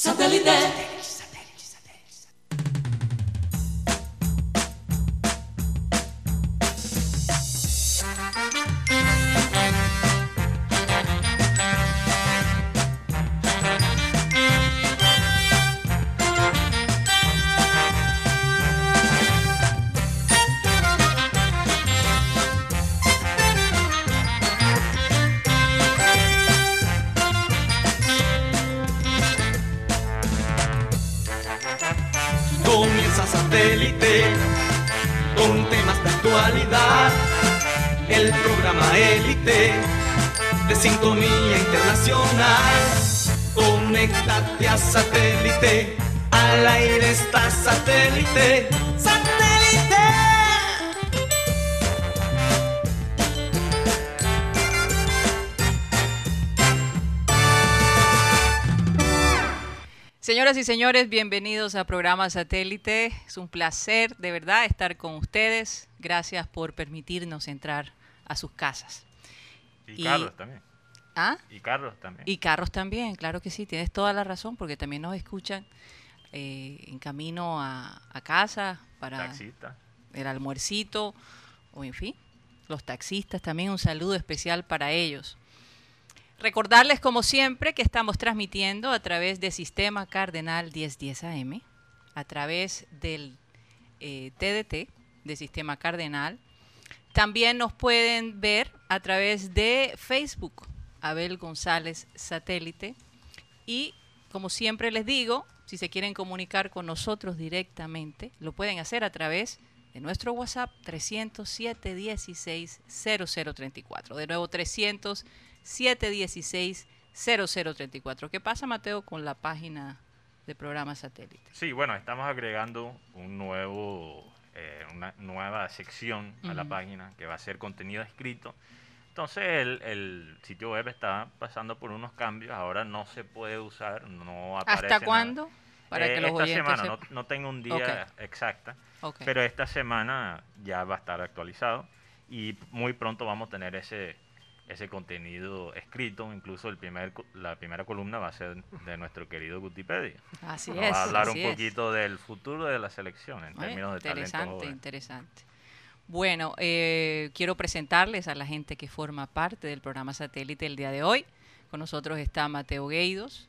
Satellite. Satélite. ¡Satélite! Señoras y señores, bienvenidos a programa Satélite. Es un placer de verdad estar con ustedes. Gracias por permitirnos entrar a sus casas. Y, Y- Carlos también. ¿Ah? Y Carlos también. Y carros también, claro que sí, tienes toda la razón, porque también nos escuchan eh, en camino a, a casa para Taxista. el almuercito, o en fin, los taxistas también un saludo especial para ellos. Recordarles como siempre que estamos transmitiendo a través de Sistema Cardenal 1010 AM, a través del eh, TDT de Sistema Cardenal. También nos pueden ver a través de Facebook, Abel González Satélite. Y como siempre les digo, si se quieren comunicar con nosotros directamente, lo pueden hacer a través de nuestro WhatsApp 307 16 0034. De nuevo 307 16 0034. ¿Qué pasa, Mateo, con la página de programa satélite? Sí, bueno, estamos agregando un nuevo, eh, una nueva sección a la página que va a ser contenido escrito. Entonces el, el sitio web está pasando por unos cambios. Ahora no se puede usar, no aparece ¿Hasta nada. cuándo? Para Eh, que los esta semana, no, tengo un día exacta, Ok. pero esta semana ya va a estar actualizado y muy pronto vamos a tener ese ese contenido escrito, incluso el primer la primera columna va a ser de nuestro querido Gutipedia. Así Nos es. va a hablar un es. poquito del futuro de la selección en Oye, términos de talento interesante, interesante. Bueno, eh, quiero presentarles a la gente que forma parte del programa satélite el día de hoy. Con nosotros está Mateo Gueidos,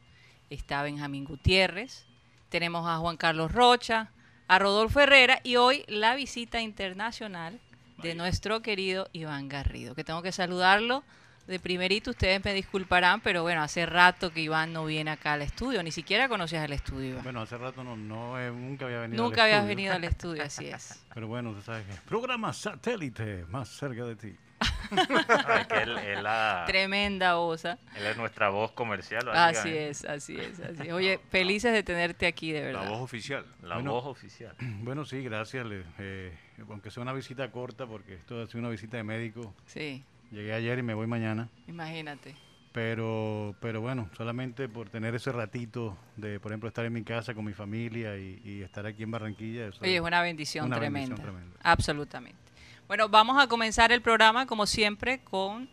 está Benjamín Gutiérrez, tenemos a Juan Carlos Rocha, a Rodolfo Herrera y hoy la visita internacional de nuestro querido Iván Garrido, que tengo que saludarlo de primerito. Ustedes me disculparán, pero bueno, hace rato que Iván no viene acá al estudio, ni siquiera conocías el estudio, Iván. Bueno, hace rato no, no eh, nunca había venido. al Nunca habías estudio. venido al estudio, así es. Pero bueno, tú sabes que. Programa satélite, más cerca de ti. Ay, que él, él la- Tremenda osa. él es nuestra voz comercial. Así es, así es, así es. Oye, felices de tenerte aquí, de La verdad. voz oficial. La Bueno. voz oficial. Bueno, sí, gracias. le- eh, aunque sea una visita corta, porque esto ha sido una visita de médico. Sí, Llegué ayer y me voy mañana. imagínate. Pero, pero bueno, solamente por tener ese ratito de, por ejemplo, estar en mi casa con mi familia y, y estar aquí en Barranquilla. eso Oye, es una bendición una tremenda. bendición tremenda. Absolutamente. Bueno, vamos a comenzar el programa, como siempre, con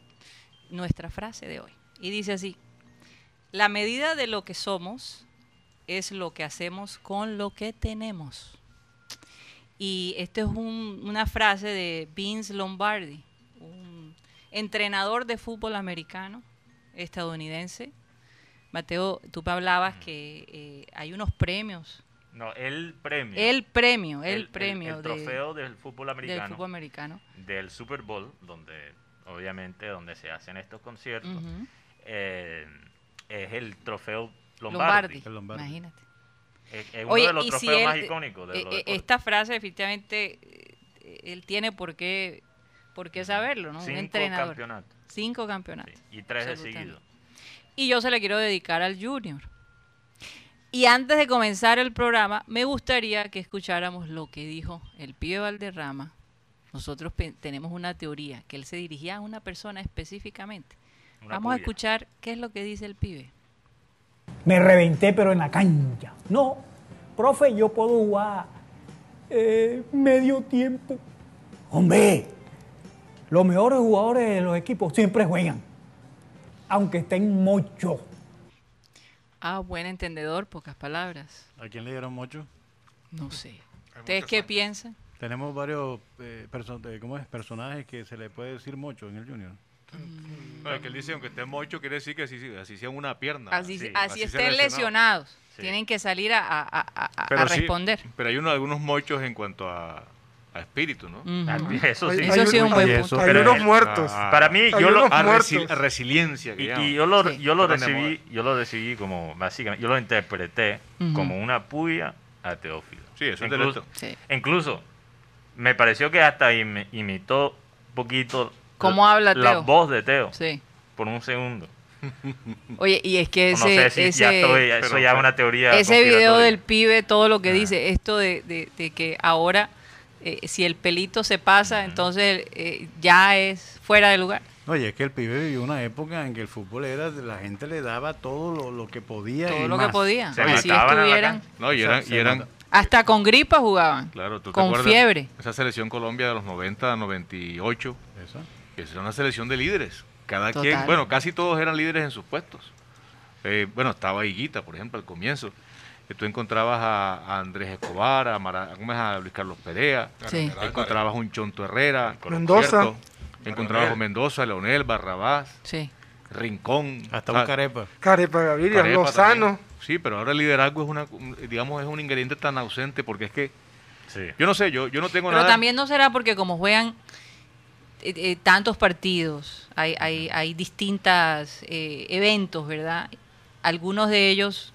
nuestra frase de hoy. Y dice así, la medida de lo que somos es lo que hacemos con lo que tenemos. Y esta es un- una frase de Vince Lombardi, un entrenador de fútbol americano estadounidense. Mateo, tú me hablabas que eh, hay unos premios. No, el premio. El premio, el, premio el trofeo del fútbol del americano. fútbol americano. del Super Bowl, donde obviamente donde se hacen estos conciertos, eh, es el trofeo Lombardi. Lombardi. El Lombardi. Imagínate. Es, es uno Oye, de los si trofeos él, más icónicos de eh, esta frase definitivamente eh, él tiene por qué por qué saberlo, ¿no? Un Cinco entrenador. campeonatos Cinco campeonatos. sí, y tres de seguido. Y yo se le quiero dedicar al Junior. Y antes de comenzar el programa, me gustaría que escucháramos lo que dijo el pibe Valderrama. Nosotros tenemos una teoría, que él se dirigía a una persona específicamente. Una Vamos a escuchar qué es lo que dice el pibe. Me reventé, pero en la cancha. No, profe, yo puedo jugar eh, medio tiempo. Hombre, los mejores jugadores de los equipos siempre juegan, aunque estén mucho. Ah, buen entendedor, pocas palabras. ¿A quién le dieron mucho? No sé. ¿Ustedes qué piensan? Tenemos varios eh, eh, ¿cómo es? personajes que se le puede decir mucho en el Junior. No, es que él dice, aunque esté mocho, quiere decir que así, sí, así sea una pierna. Así, sí, así así sea estén lesionado. lesionados. Sí. Tienen que salir a, a- a- a- a Pero sí, responder. pero hay uno, algunos mochos en cuanto a, a espíritu, ¿no? Ujú. Ah, Eso sí. Eso sí es un buen eso. punto. Hay Pero unos muertos. A- Para mí, Hay yo lo, a, resi- resiliencia. Que y, y yo lo, Sí. yo lo recibí, yo lo recibí como, básicamente, yo lo interpreté Ujú. como una puya a Teófilo. Sí, eso es incluso. Sí. incluso, me pareció que hasta imi- imitó un poquito ¿Cómo la- habla la Teo? voz de Teo Sí. por un segundo. Oye, y es que ese, no sé si ese, ya estoy, eso pero- ya es una teoría. ese video del pibe, todo lo que Ah. dice, esto de, de- de que ahora, eh, si el pelito se pasa, entonces eh, ya es fuera de lugar. Oye, es que el pibe vivió una época en que el fútbol era, la gente le daba todo lo, lo que podía. Todo y lo que podía. Se Así estuvieran. No, y eran, se y eran. Hasta con gripa jugaban. claro, ¿tú te con acuerdas? fiebre. Esa selección Colombia de los 90 a 98, Eso. que es una selección de líderes. Cada Total. quien, bueno, casi todos eran líderes en sus puestos. Eh, bueno, estaba Higuita, por ejemplo, al comienzo. Tú encontrabas a, a Andrés Escobar, a, Mara- ¿cómo es? a Luis Carlos Perea, Sí. encontrabas un Chonto Herrera, Mendoza. encontrabas a Mendoza, Leonel, Barrabás, Sí. Rincón, Hasta ah, un carepa. Carepa Gaviria, Carepa Lozano. también. Sí, pero ahora el liderazgo es una, un- digamos, es un ingrediente tan ausente porque es que, Sí. yo no sé, yo, yo no tengo Pero nada. también no será porque como juegan eh, eh, tantos partidos, hay, hay, hay distintos eventos, ¿verdad? Algunos de ellos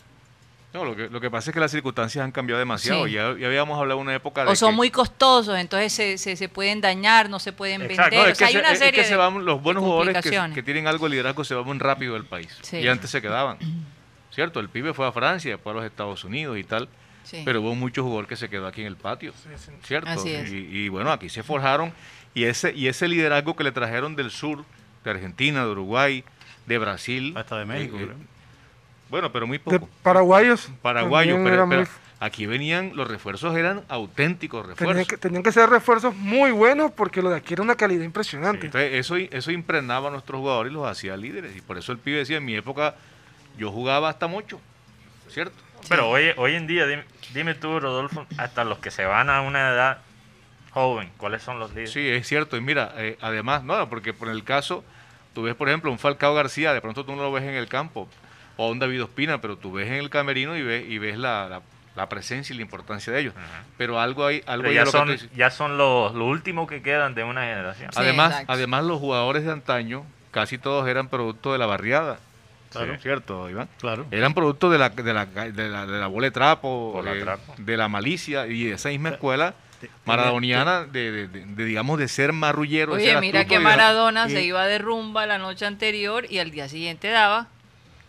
No, lo que, lo que pasa es que las circunstancias han cambiado demasiado. Sí. Ya, ya habíamos hablado de una época de o son que- muy costosos, entonces se, se, se pueden dañar, no se pueden Exacto, vender. No, o es sea, que, hay se, una es que serie se van, los buenos jugadores que, que tienen algo de liderazgo se van muy rápido del país. Sí. Y antes se quedaban. ¿Cierto? El pibe fue a Francia, después a los Estados Unidos y tal. Sí. Pero hubo muchos jugadores que se quedó aquí en el patio. ¿Cierto? Así es. Y, y bueno, aquí se forjaron. Y ese, y ese liderazgo que le trajeron del sur, de Argentina, de Uruguay, de Brasil. Hasta de México, eh, eh, creo. Bueno, pero muy De poco. paraguayos. Paraguayos, pero, era pero muy- aquí venían, los refuerzos eran auténticos tenían, refuerzos. que, tenían que ser refuerzos muy buenos porque lo de aquí era una calidad impresionante. Entonces, eso, eso impregnaba a nuestros jugadores y los hacía líderes. Y por eso el pibe decía, en mi época yo jugaba hasta mucho, ¿cierto? Pero hoy, hoy en día, dime, dime tú, Rodolfo, hasta los que se van a una edad joven, ¿cuáles son los líderes? Sí, es cierto. Y mira, eh, además, no, porque por el caso, tú ves, por ejemplo, un Falcao García, de pronto tú no lo ves en el campo, o un David Ospina, pero tú ves en el camerino y ves, y ves la, la- la presencia y la importancia de ellos. Pero algo hay, algo Pero hay ya lo que son, ya son los, los últimos que quedan de una generación. Sí, Además, exacto. además los jugadores de antaño, casi todos eran producto de la barriada. Claro. ¿Cierto, Iván? Claro. Eran producto de la, de la, de la, de la bola de trapo, Bola de trapo. de la malicia y de esa misma escuela maradoniana de, de- de- de, digamos, de ser marrullero. Oye, mira que Maradona y- se iba de rumba la noche anterior y al día siguiente daba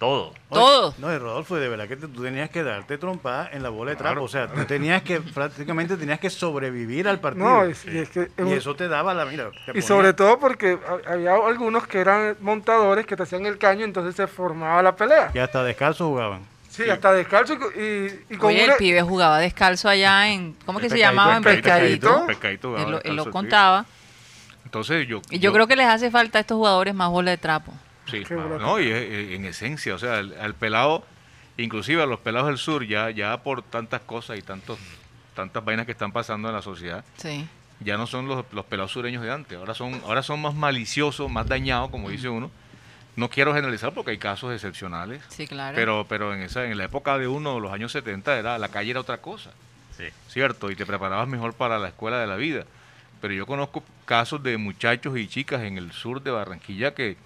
Todo. Oye, todo. No, y Rodolfo, de verdad que te- tú tenías que darte trompada en la bola de Claro. trapo. O sea, tú tenías que, prácticamente tenías que sobrevivir al partido. No, y es que y eso te daba la mira. Y sobre todo porque ha- había algunos que eran montadores que te hacían el caño, entonces se formaba la pelea. Y hasta descalzo jugaban. Sí, hasta descalzo y, y, y con Oye, una- el pibe jugaba descalzo allá en, ¿cómo que En se llamaba? En en Pescadito, Pescadito. Pescadito jugaba Él, lo- él lo sí. contaba. Entonces yo... Y yo creo que les hace falta a estos jugadores más bola de trapo. Sí, no, y es- es- en esencia, o sea, el- al pelado, inclusive a los pelados del sur, ya, ya por tantas cosas y tantos, tantas vainas que están pasando en la sociedad, Sí. ya no son los, los pelados sureños de antes, ahora son, ahora son más maliciosos, más dañados, como dice uno. No quiero generalizar porque hay casos excepcionales, Sí, claro. pero, pero en esa, en la época de uno, los años 70, era, la calle era otra cosa, Sí. ¿cierto? Y te preparabas mejor para la escuela de la vida. Pero yo conozco casos de muchachos y chicas en el sur de Barranquilla que,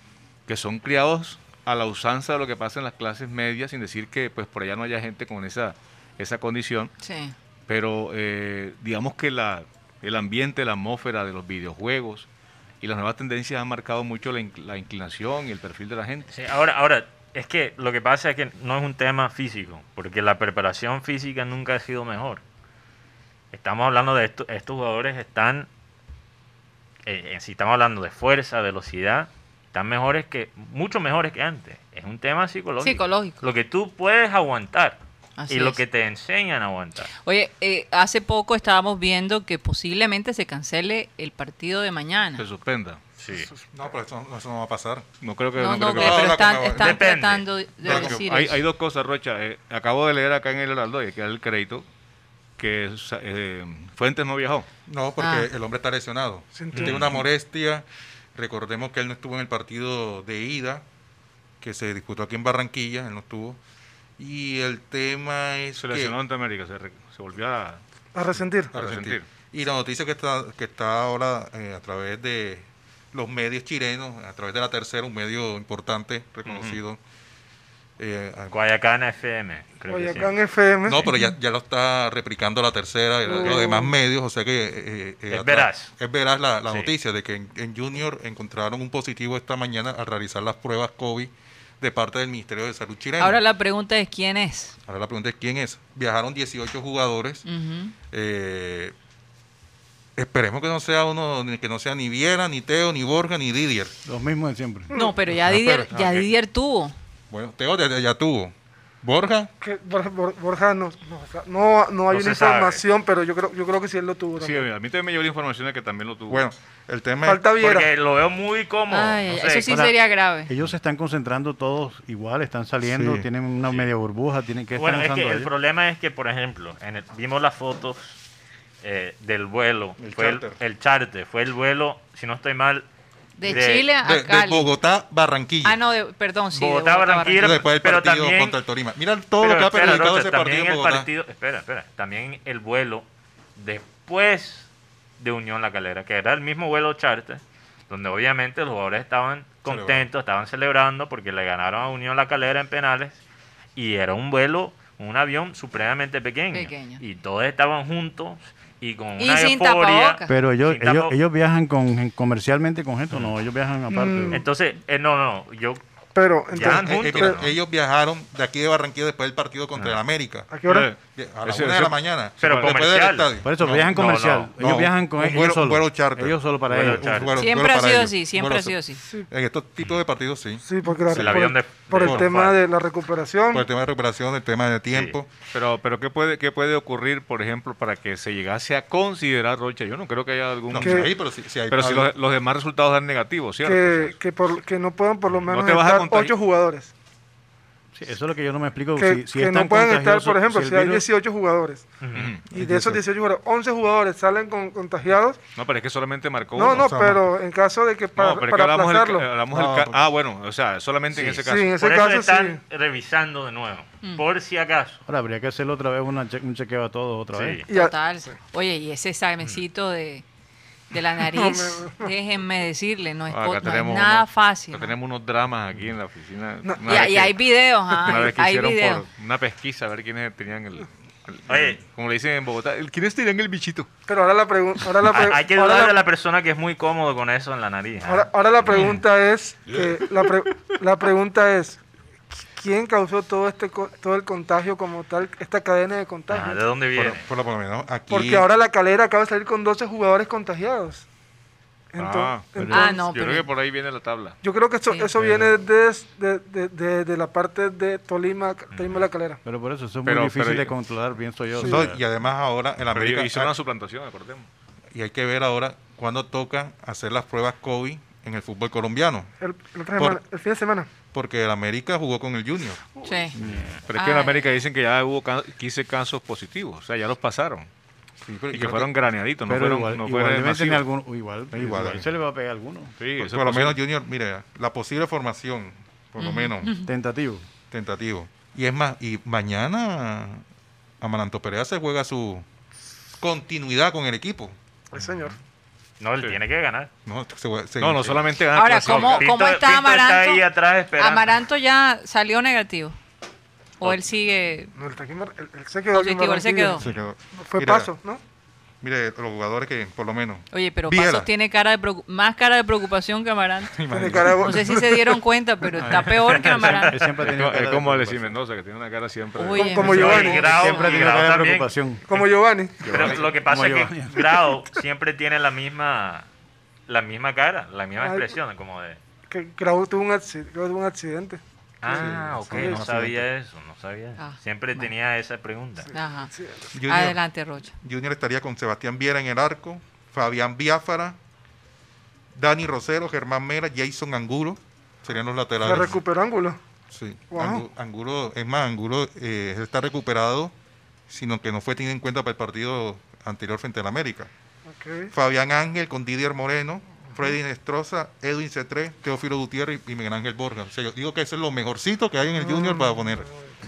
que son criados a la usanza de lo que pasa en las clases medias, sin decir que pues por allá no haya gente con esa, esa condición. sí. Pero eh, digamos que la, el ambiente, la atmósfera de los videojuegos y las nuevas tendencias han marcado mucho la, inc- la inclinación y el perfil de la gente. Sí, ahora, ahora, es que lo que pasa es que no es un tema físico, porque la preparación física nunca ha sido mejor. Estamos hablando de esto, estos jugadores están, eh, eh, si estamos hablando de fuerza, velocidad, están mejores que, mucho mejores que antes. Es un tema psicológico. Psicológico. Lo que tú puedes aguantar Así y lo es. que te enseñan a aguantar. Oye, eh, hace poco estábamos viendo que posiblemente se cancele el partido de mañana. Se suspenda. Sí. No, pero eso, eso no va a pasar. No creo que... No, no no, creo que- que- pero están, están Depende. tratando de Porque decir hay, eso. hay dos cosas, Rocha. Eh, acabo de leer acá en el Heraldo, y hay que el crédito, que eh, Fuentes no viajó. No, porque Ah. el hombre está lesionado. Tiene una molestia. Recordemos que él no estuvo en el partido de ida, que se disputó aquí en Barranquilla, él no estuvo. Y el tema es Se lesionó ante América, se, re- se volvió a... A resentir. a a resentir. resentir. Y la noticia que está, que está ahora eh, a través de los medios chilenos, a través de la tercera, un medio importante, reconocido. Eh, a- Guayacán FM, creo que sí. Guayacán FM. no, pero ya, ya lo está replicando la tercera y la- los demás medios, o sea que... eh, eh, Es a tra- veraz. Es veraz la, la Sí. noticia de que en, en Junior encontraron un positivo esta mañana al realizar las pruebas COVID de parte del Ministerio de Salud chileno. Ahora la pregunta es quién es. Ahora la pregunta es quién es. Viajaron 18 jugadores. Eh, esperemos que no sea uno, que no sea ni Viera, ni Teo, ni Borja, ni Didier. Los mismos de siempre. No, pero ya Ah, Didier, ya. Didier tuvo. Bueno, Teo ya, ya tuvo. Borja, Que Borja, Bor- Borja no, no, no, no hay No una sabe. información, pero yo creo, yo creo que sí él lo tuvo. Sí, también. a mí también me llegó la información de que también lo tuvo. bueno, el tema Falta Viera. Porque lo veo muy cómodo. Ay, no eso sí sería grave. Ellos se están concentrando todos igual, están saliendo, Sí. tienen una media burbuja, tienen que Bueno, es que el ellos? problema es que, por ejemplo, en el- vimos las fotos eh, del vuelo. El fue el, el charter. Fue el vuelo, si no estoy mal, De, de- Chile a de, de Cali. Bogotá, Barranquilla. Ah, no, de- perdón, sí. de Bogotá, Barranquilla, Y después del pero partido también- contra el Torima. Mira todo lo que ha espera, perjudicado ese partido también en el Bogotá. partido, espera, espera, también el vuelo después de Unión La Calera, que era el mismo vuelo charter, donde obviamente los jugadores estaban contentos, estaban celebrando porque le ganaron a Unión La Calera en penales y era un vuelo, un avión supremamente pequeño, Pequeño. y todos estaban juntos y con Y una sin euforia. tapabocas. Pero ellos, sin ellos, ellos viajan con comercialmente con gente, no, ellos viajan aparte. Mm. Entonces, eh, no, no, yo Pero, Ya, entonces, Eh, eh, ellos viajaron de aquí de Barranquilla después del partido contra Ah. el América. ¿a qué hora? A las una de la mañana. pero después del comercial. estadio. Por eso No, viajan comercial. no. ellos No, viajan con un ellos. Ellos solo para ellos. Siempre vuelo ha sido ellos. así, siempre ha sido así. En estos tipos de partidos sí. Sí, porque la- Sí, el por, avión de- por el de- tema de la recuperación. Por el tema de recuperación, el tema de tiempo. Pero, pero ¿qué puede, qué puede ocurrir, por ejemplo, para que se llegase a considerar Rocha? Yo no creo que haya algún... No, Que- sí, pero si, si hay pero si algo- los, los demás resultados dan negativos, ¿cierto? que, que, por- que no puedan por lo menos te vas a estar contagiar. Ocho jugadores. Sí, eso es lo que yo no me explico. Que, si, si que es no pueden estar, por ejemplo, el si hay virus- 18 jugadores y de esos 18 jugadores, 11 jugadores salen con, contagiados. No, pero es que solamente marcó No, uno. no, o sea, pero en caso de que para, No, pero es que para hablamos, aplazarlo. hablamos No, porque- Ah, bueno, o sea, solamente en Sí. ese Sí, caso. en ese por eso caso están sí. revisando de nuevo, por si acaso. Ahora habría que hacerlo otra vez, una che- un chequeo a todos otra Sí. vez. Y Total. Oye, y ese examencito de, de la nariz, déjenme decirle, no es, Ah, co- acá no es tenemos nada unos- fácil. acá tenemos unos dramas aquí en la oficina. No. Y, y que- hay videos, ah, Una vez que hay hicieron videos. por una pesquisa a ver quiénes tenían el, Oye. como le dicen en Bogotá, quiénes tenían el bichito. pero ahora la pregunta. Hay, pre- hay que dudar la- de la persona que es muy cómodo con eso en la nariz. ¿ah? ahora- ahora la pregunta es. que la, pre- la pregunta es. ¿Quién causó todo este co- todo el contagio como tal, esta cadena de contagio? ¿De dónde por, viene? por lo menos aquí. Porque ahora la calera acaba de salir con 12 jugadores contagiados. Ento- Ah, pero- Ah, no, Yo creo que por ahí viene la tabla. Yo creo que eso, Sí. eso viene desde de, de, de- de la parte de Tolima, Tolima la calera. Pero por eso, eso es Pero- muy difícil pero- de controlar, pienso yo. sea, y además ahora en Pero América. hizo una suplantación, acordemos. y hay que ver ahora cuándo toca hacer las pruebas COVID en el fútbol colombiano. El, el otra Por- semana- el fin de semana. Porque el América jugó con el Junior. Sí. Pero es que en Ay. América dicen que ya hubo ca- 15 casos positivos, o sea, ya los pasaron. Sí, pero Y que fueron graneaditos, no pero fueron, igual, no igual fueron igual, Igual, igual se le va a pegar a alguno. Sí, por, lo menos. Junior, mire, la posible formación, por lo menos, Tentativo. tentativo. Y es más, y mañana Amaranto Perea se juega su continuidad con el equipo. El señor. No, él Sí. tiene que ganar. No, se se- No, no solamente ganar Ahora. ¿cómo, Pinto- cómo está Pinto Amaranto? ahí atrás esperando. Amaranto ya salió negativo. O él sigue. No, él, está aquí en Bar- él- él se quedó Positivo, él se quedó. se quedó. Fue Mira, paso, ¿no? Mire, los jugadores que, por lo menos. Oye, pero Viera. Pasos tiene cara de más cara de preocupación que. Tiene de- No sé si se dieron cuenta, pero está peor que ha Es como- es Alexis. Mendoza, que tiene una cara siempre... de- Como Giovanni. Grau- Siempre Grau cara de preocupación. Como Giovanni. Pero lo que pasa Como es que Giovanni. Grau siempre tiene la misma la misma cara, la misma Ay. expresión, como de... Que Grau tuvo un, acci- Grau tuvo un accidente. Ah, sí, ok, sí, no sí. sabía eso, no sabía. Ah, Siempre bueno. tenía esa pregunta. Ajá. Junior, Adelante, Rocha. Junior estaría con Sebastián Viera en el arco, Fabián Biafara, Dani Rosero, Germán Mera, Jason Angulo, serían los Se laterales. recuperó ángulo. Sí, Wow. Angu- Angulo, es más, Angulo eh, está recuperado, sino que no fue tenido en cuenta para el partido anterior frente al América. Ok. Fabián Ángel con Didier Moreno, Freddy Nestroza, Edwin C3, Teófilo Gutiérrez y Miguel Ángel Borja. O sea, yo digo que eso es lo mejorcito que hay en el Junior para poner.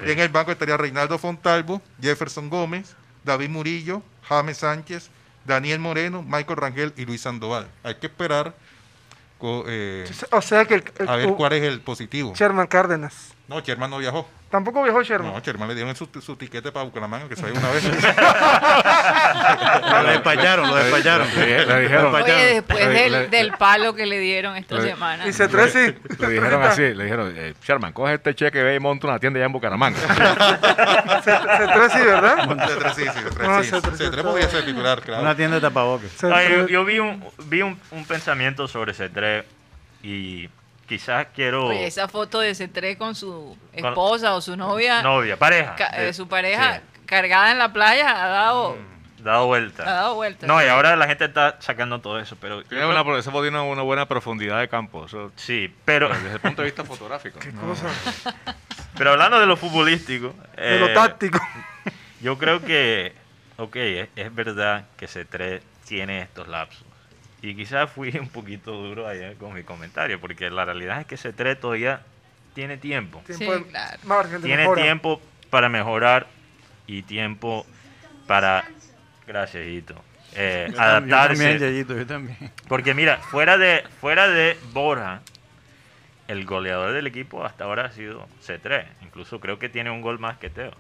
En el banco estaría Reinaldo Fontalvo, Jefferson Gómez, David Murillo, James Sánchez, Daniel Moreno, Michael Rangel y Luis Sandoval. Hay que esperar eh, O sea que el, el- a ver uh, cuál es el positivo. Sherman Cárdenas. No, Sherman no viajó. Tampoco viajó Sherman. No, Sherman le dieron su, su tiquete para Bucaramanga, que se una vez. Lo despacharon, lo despacharon. Le, le dijeron, Oye, después le- del, le- del palo que le dieron esta le- semana. Y C3 sí. le dijeron así, le dijeron, eh, Sherman, coge este cheque, ve y monta una tienda allá en Bucaramanga. C- C3 sí, ¿verdad? C3 sí, sí, C3 No, sí. C3 C3 podría ser titular, claro. Una tienda de tapabocas. C3. Ay, yo, yo vi, un, vi un, un pensamiento sobre C3 y quizás quiero... Oye, esa foto de C3 con su Con- esposa o su novia, Novia, pareja. ca- eh, de- su pareja sí, cargada en la playa, ha dado, dado vuelta. ha dado vueltas. No, y ahora la gente está sacando todo eso, pero... Tiene una, esa foto tiene una buena profundidad de campo. Eso, Sí, pero, desde el punto de vista fotográfico. Qué cosa. pero hablando de lo futbolístico... De lo eh, táctico. Yo creo que, ok, es, es verdad que C3 tiene estos lapsos. Y quizás fui un poquito duro ayer con mi comentario, porque la realidad es que C3 todavía tiene tiempo. Tiempo Sí, de- claro. margen de Tiene mejora. tiempo para mejorar y tiempo para, gracias, Hito, eh, Yo tam- Yo adaptarse. también, Yayito, yo también. Porque mira, fuera de, fuera de Borja, el goleador del equipo hasta ahora ha sido C3. Incluso creo que tiene un gol más que Teo.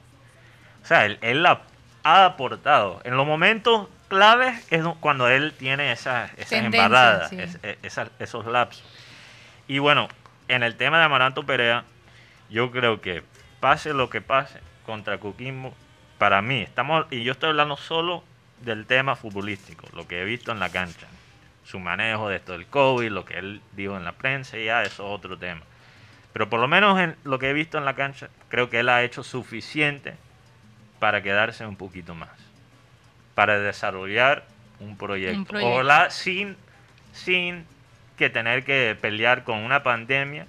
O sea, él, él la ha aportado. En los momentos claves es do- cuando él tiene esas, esas Tendencias, embarradas, sí. es- esas- esos lapsos. Y bueno, en el tema de Amaranto Perea, yo creo que pase lo que pase contra Coquimbo, para mí, estamos, y yo estoy hablando solo del tema futbolístico, lo que he visto en la cancha, su manejo de esto del COVID, lo que él dijo en la prensa, y ya eso es otro tema. Pero por lo menos en lo que he visto en la cancha, creo que él ha hecho suficiente para quedarse un poquito más, para desarrollar un proyecto. Un proyecto. Ojalá sin, sin que tener que pelear con una pandemia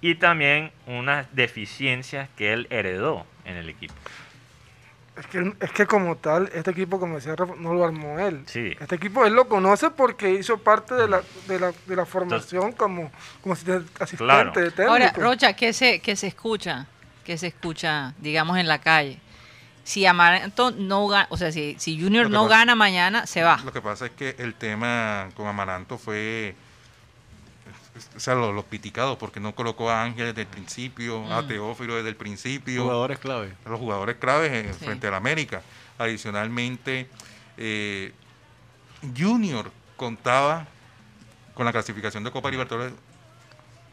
y también unas deficiencias que él heredó en el equipo. Es que, es que como tal, este equipo, como decía Rafa, no lo armó él. Sí. Este equipo él lo conoce porque hizo parte de la, de la, de la formación como, como asistente, asistente Claro. de técnico. Ahora, Rocha, ¿qué se, qué se escucha? ¿Qué se escucha, digamos, en la calle? Si Amaranto no gana, o sea, si, si Junior no pasa- gana mañana, se va. Lo que pasa es que el tema con Amaranto fue, o sea, los, los piticados, porque no colocó a Ángel desde el principio, a Mm. Teófilo desde el principio, Jugadores clave. los jugadores claves Sí. frente al América. Adicionalmente, eh, Junior contaba con la clasificación de Copa Libertadores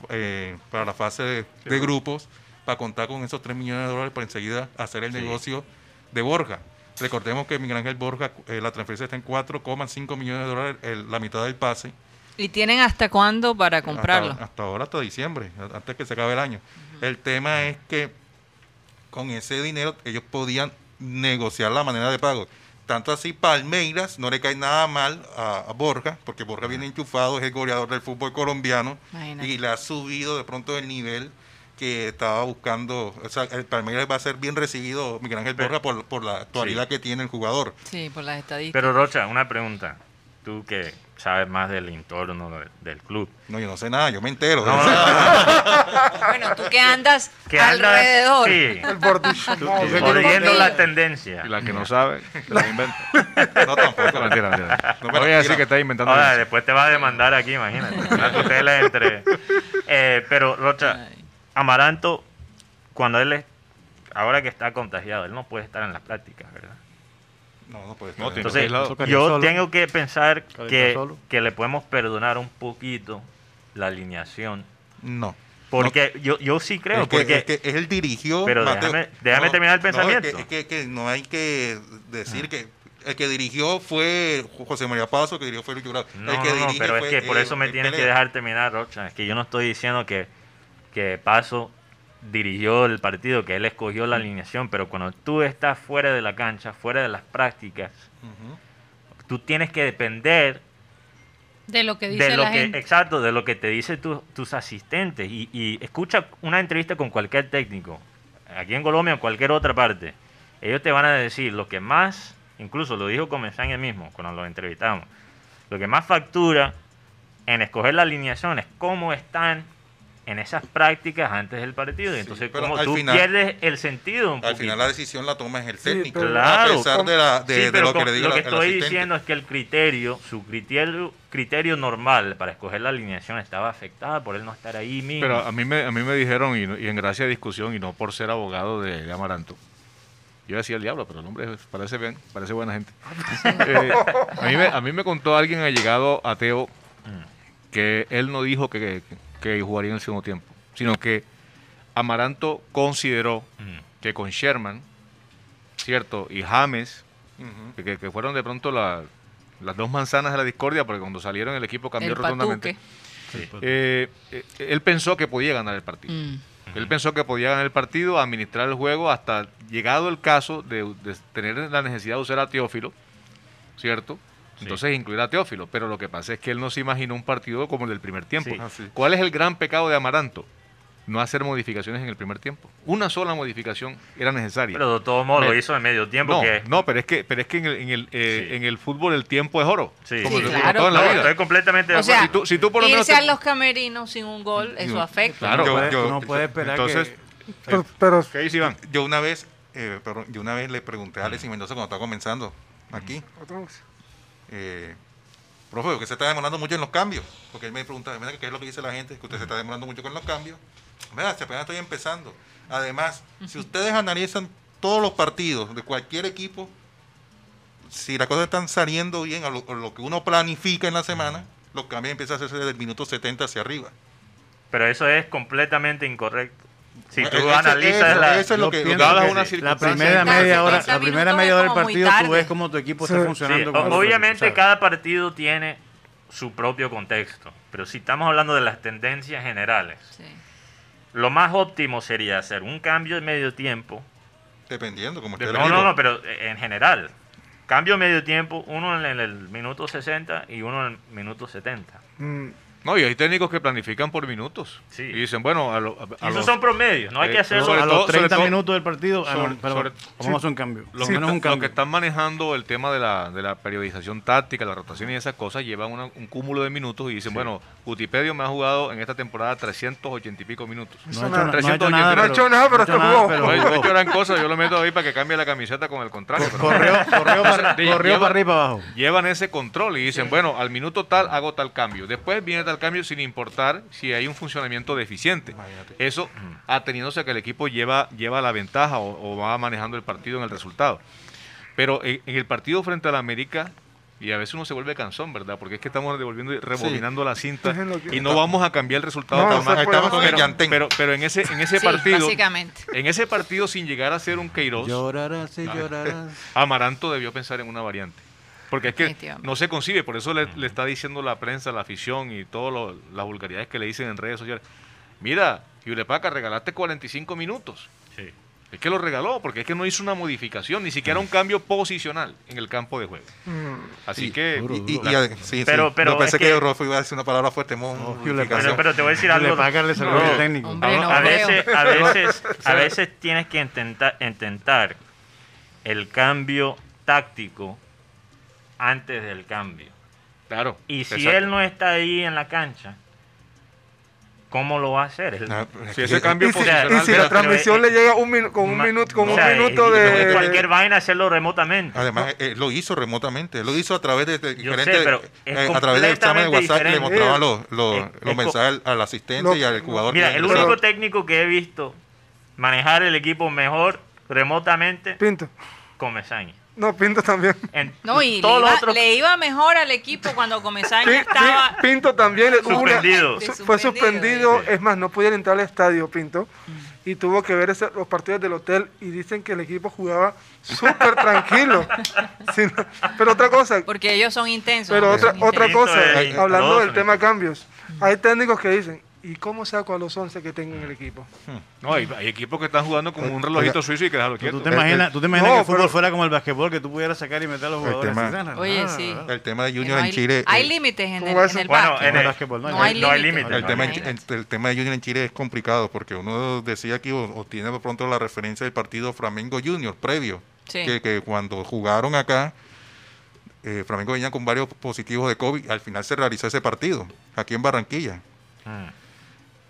eh, para la fase de, de grupos, para contar con esos 3 millones de dólares para enseguida hacer el Sí. negocio de Borja. Recordemos que Miguel Ángel Borja, eh, la transferencia está en 4,5 millones de dólares, el- la mitad del pase. ¿Y tienen hasta cuándo para comprarlo? Hasta, hasta ahora, hasta diciembre, antes que se acabe el año. El tema es que con ese dinero ellos podían negociar la manera de pago. Tanto así, Palmeiras no le cae nada mal a, a Borja, porque Borja viene enchufado, es el goleador del fútbol colombiano Imagínate. y le ha subido de pronto el nivel que estaba buscando. O sea, el Palmeiras va a ser bien recibido, Miguel Ángel Borja, por, por la actualidad que tiene el jugador. Sí, por las estadísticas. Pero Rocha, una pregunta. Tú que sabes más del entorno de- del club. No, yo no sé nada, yo me entero. No, no, no, bueno, tú que andas alrededor. Sí, El la tendencia. Y la que no sabe, se la inventa. no, tampoco. Mentira, mentira. No, voy a decir que está inventando. Ahora, eso. después te va a demandar aquí, imagínate. Una tutela entre. Eh, pero, Rocha, Ay. Amaranto, cuando él es. Ahora que está contagiado, él no puede estar en las prácticas, ¿verdad? No, no puede No, estar. tiene Entonces, yo solo. tengo que pensar que, que le podemos perdonar un poquito la alineación. No. Porque yo, yo sí creo, es que, porque es que él dirigió. Pero déjame- déjame terminar el no, es que- pensamiento. es, que, que no hay que decir que el que dirigió fue José María Paso, que dirigió fue Luis Jurado. No, el que no, no, pero es que por eh, eso me el tienes que dejar terminar, Rocha. Es que yo no estoy diciendo que, que Paso dirigió el partido, que él escogió la alineación, pero cuando tú estás fuera de la cancha, fuera de las prácticas, tú tienes que depender De lo que dice de lo la que, gente. Exacto, de lo que te dicen tu- tus asistentes. Y, y escucha una entrevista con cualquier técnico, aquí en Colombia o en cualquier otra parte. Ellos te van a decir lo que más, incluso lo dijo Comesaña mismo cuando lo entrevistamos, lo que más factura en escoger la alineación es cómo están en esas prácticas antes del partido. Y entonces, como tú final- pierdes el sentido un Al poquito. final la decisión la toma es el técnico. Claro. A pesar de, la- de- Sí, de pero lo que le diga lo que estoy asistente. diciendo es que el criterio, su criterio, criterio normal para escoger la alineación estaba afectada por él no estar ahí mismo. Pero a mí me, a mí me dijeron, y, no- y en gracia de discusión, y no por ser abogado de, de Amaranto, yo decía el diablo, pero el hombre parece bien, parece buena gente. Eh, a, mí me, a mí me contó alguien allegado ateo que él no dijo que, que- que jugaría en el segundo tiempo, sino que Amaranto consideró que con Sherman, ¿cierto? Y James, que, que fueron de pronto la- las dos manzanas de la discordia, porque cuando salieron el equipo cambió El rotundamente. Eh, eh, él pensó que podía ganar el partido. Mm. Él pensó que podía ganar el partido, administrar el juego, hasta llegado el caso de, de tener la necesidad de usar a Teófilo, ¿cierto? Sí. Entonces incluir a Teófilo. Pero lo que pasa es que él no se imaginó un partido como el del primer tiempo. Sí. Sí. ¿Cuál es el gran pecado de Amaranto? No hacer modificaciones en el primer tiempo. Una sola modificación era necesaria. Pero de todos modos lo hizo en medio tiempo. no, que, no, pero es que, pero es que en el, en el, eh, Sí. en el fútbol el tiempo es oro. Sí. Como, Sí, como claro. todo en la No, vida. estoy completamente de O acuerdo. sea, si, tú, si tú por lo menos irse te- a los camerinos sin un gol, eso afecta. Claro, Yo- puede- yo- uno puede esperar entonces- que... Pero, pero ¿Qué dice Iván? Yo una vez, eh, perdón, yo una vez le pregunté a Alexis Mendoza cuando estaba comenzando aquí, otra vez. Eh, profe, que se está demorando mucho en los cambios. Porque él me pregunta, "Mira, ¿qué es lo que dice la gente? Que usted se está demorando mucho con los cambios. Vea, si apenas estoy empezando. Además, si ustedes analizan todos los partidos de cualquier equipo, si las cosas están saliendo bien a lo, a lo que uno planifica en la semana, los cambios empiezan a hacerse desde el minuto 70 hacia arriba. Pero eso es completamente incorrecto. Si Eh, tú analizas eso- la... eso es lo que- una La primera media hora, la primera media hora del partido, tú ves cómo tu equipo está Sí. Funcionando. obviamente cada partido tiene su propio contexto, pero si estamos hablando de las tendencias generales, Sí. lo más óptimo sería hacer un cambio de medio tiempo. Dependiendo, como esté el No, no, no, pero en general. Cambio de medio tiempo, uno en el minuto 60 y uno en el minuto 70. Mm, No, y hay técnicos que planifican por minutos. Sí. Y dicen, bueno, a, lo- a- a Esos los, son promedios, no hay eh, que hacerlo. sobre a los 30 todo- minutos del partido, ah, no, sobre- pero sobre- vamos a hacer un cambio. los, que, menos un está- los que cambio. están manejando el tema de la, de la periodización táctica, la rotación y esas cosas, llevan una- un cúmulo de minutos y dicen, bueno, Utipedio me ha jugado en esta temporada 380 y pico minutos. No ha hecho, nada. no ha hecho 380. nada, No ha hecho nada, pero no ha hecho hasta nada, pero No, jugó. yo gran cosa, yo lo meto ahí para que cambie la camiseta con el contrario. pero- Corrió, corrió para, para arriba y para abajo. llevan ese control y dicen, bueno, al minuto tal hago tal cambio. Después viene tal cambio sin importar si hay un funcionamiento deficiente. Imagínate. Eso ateniéndose a que el equipo lleva, lleva la ventaja o, o va manejando el partido en el resultado. Pero en, en el partido frente a la América, y a veces uno se vuelve cansón, ¿verdad? Porque es que estamos devolviendo y rebobinando la cinta que- y no vamos a cambiar el resultado. No, puede Estamos con el llantén. pero, pero en ese, en ese Sí, partido, básicamente. en ese partido sin llegar a ser un Queiroz, Llorarás y llorarás. Amaranto debió pensar en una variante. Porque es que no se concibe, por eso le, le está diciendo la prensa, la afición y todas las vulgaridades que le dicen en redes sociales. Mira, Yulepaca, regalaste 45 minutos. Sí. Es que lo regaló, porque es que no hizo una modificación, ni siquiera un cambio posicional en el campo de juego. Así Sí, que... duro, Y, y- duro. y ade- sí, Pero- sí. pero No, pensé es que, que- Rolfo iba a decir una palabra fuerte. Modificación. Pero, pero te voy a decir algo. No, el técnico. Hombre, no a, veces, a, veces, a veces tienes que intentar, intentar el cambio táctico antes del cambio. Claro. Y si exacto. él no está ahí en la cancha, ¿cómo lo va a hacer? Ah, Si ese cambio Y si, posicional... y si la transmisión pero, le llega un minu- con un ma- minuto, con o un sea, minuto de... cualquier vaina hacerlo remotamente. Además, eh, lo hizo remotamente, lo hizo a través de, diferentes- sé, pero es eh, a través del examen de WhatsApp le diferente. mostraban los, los, Es- los es mensajes al asistente Lo- y al jugador. Mira, el único técnico que he visto manejar el equipo mejor remotamente, Pinto. Comesaña. No, Pinto también. En No, y le todos los iba, otros- le iba mejor al equipo cuando Comesaña estaba... Pi- Pinto también. una- Suspendido. su- fue Suspendido. Es más, no podía entrar al estadio, Pinto. Y tuvo que ver ese- los partidos del hotel y dicen que el equipo jugaba súper tranquilo. Pero otra cosa, Porque ellos son intensos. pero otra, otra intensos. cosa, hablando del tema cambios. Hay técnicos que dicen, ¿Y cómo saco a los 11 que tengo en el equipo? No, hay, hay equipos que están jugando como un relojito suizo y que dejarlo ¿Tú, quieto. te imaginas, tú te imaginas No, que el fútbol pero- fuera como el basquetbol, que tú pudieras sacar y meter a los El jugadores? tema- así, Oye, ah, sí. ah, El tema de Junior no en hay, Chile. hay eh, límites en el, ¿Cómo va en el Bueno, básquet. en el- básquetbol, no, no hay no hay límites. El tema, el tema de Junior en Chile es complicado porque uno decía aquí o, o tiene de pronto la referencia del partido Flamengo Junior previo, Sí. que, que cuando jugaron acá, eh, Flamengo venía con varios positivos de COVID, al final se realizó ese partido aquí en Barranquilla. Mm.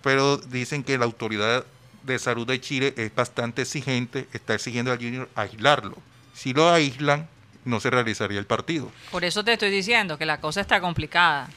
Pero dicen que la autoridad de salud de Chile es bastante exigente, está exigiendo al Junior aislarlo. Si lo aíslan, no se realizaría el partido. Por eso te estoy diciendo que la cosa está complicada.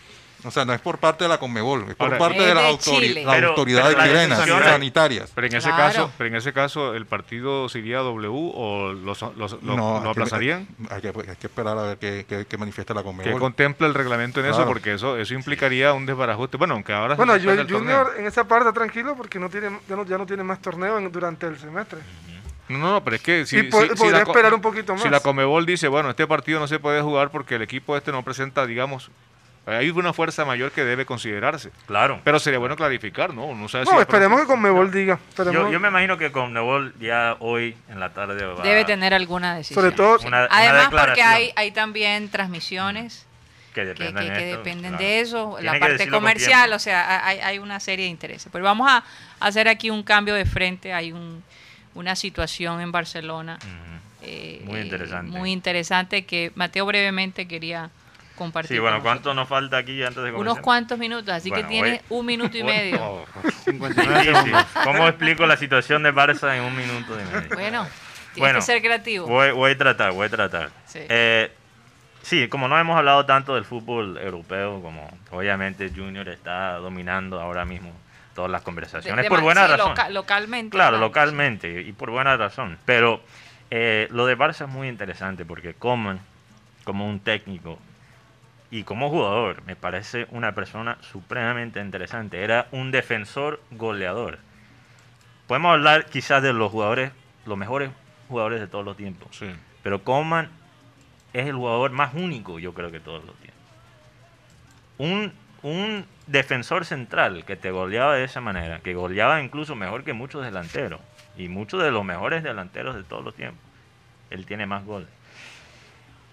O sea, no es por parte de la Conmebol, es por Ahora- parte Es de las de autori- Chile. las Pero- autoridades pero las chilenas sanitarias. Pero en ese Claro. caso, pero en ese caso el partido sería W o los, los- lo, No, lo hay que- aplazarían. Hay que, hay que esperar a ver qué, qué- qué manifiesta la ¿Qué Conmebol. contempla el reglamento en eso? Porque eso eso implicaría un desbarajuste. Bueno, aunque ahora se Bueno, yo, el torneo. Junior en esa parte está tranquilo porque no tiene, ya, no, ya no tiene más torneo en- durante el semestre. No, no, pero es que si, Y po- si- si podría la esperar un poquito Si más. la Comebol dice, bueno, este partido no se puede jugar porque el equipo este no presenta, digamos, hay una fuerza mayor que debe considerarse. Claro. Pero sería bueno clarificar, ¿no? No, sabe esperemos que Conmebol diga. Yo, yo me imagino que con Nebol ya hoy en la tarde va Debe tener alguna decisión. Sobre todo, una, una Además, porque hay, hay también transmisiones que que, dependen, que- de, que esto, dependen claro. de eso, Tiene la parte comercial, o sea, hay, hay una serie de intereses. Pero vamos a hacer aquí un cambio de frente, hay un, una situación en Barcelona eh, Muy eh, interesante. muy interesante que Mateo brevemente quería compartir. Sí, bueno, ¿cuánto nos falta aquí antes de comenzar? Unos cuantos minutos, así Bueno, que tiene voy- un minuto y medio. Oh, 59 difícil. segundos. ¿Cómo explico la situación de Barça en un minuto y medio? Bueno, tienes Bueno, que ser creativo. Voy, voy a tratar, voy a tratar. Sí. Eh, sí, como no hemos hablado tanto del fútbol europeo, como obviamente Junior está dominando ahora mismo todas las conversaciones, de por buena sí, razón. loca- localmente. Claro, localmente y por buena razón. Pero eh, lo de Barça es muy interesante porque Coman, como un técnico y como jugador, me parece una persona supremamente interesante. Era un defensor goleador. Podemos hablar quizás de los jugadores, los mejores jugadores de todos los tiempos. Sí. Pero Coman es el jugador más único, yo creo que todos los tiempos. Un, un defensor central que te goleaba de esa manera, que goleaba incluso mejor que muchos delanteros, y muchos de los mejores delanteros de todos los tiempos. Él tiene más goles.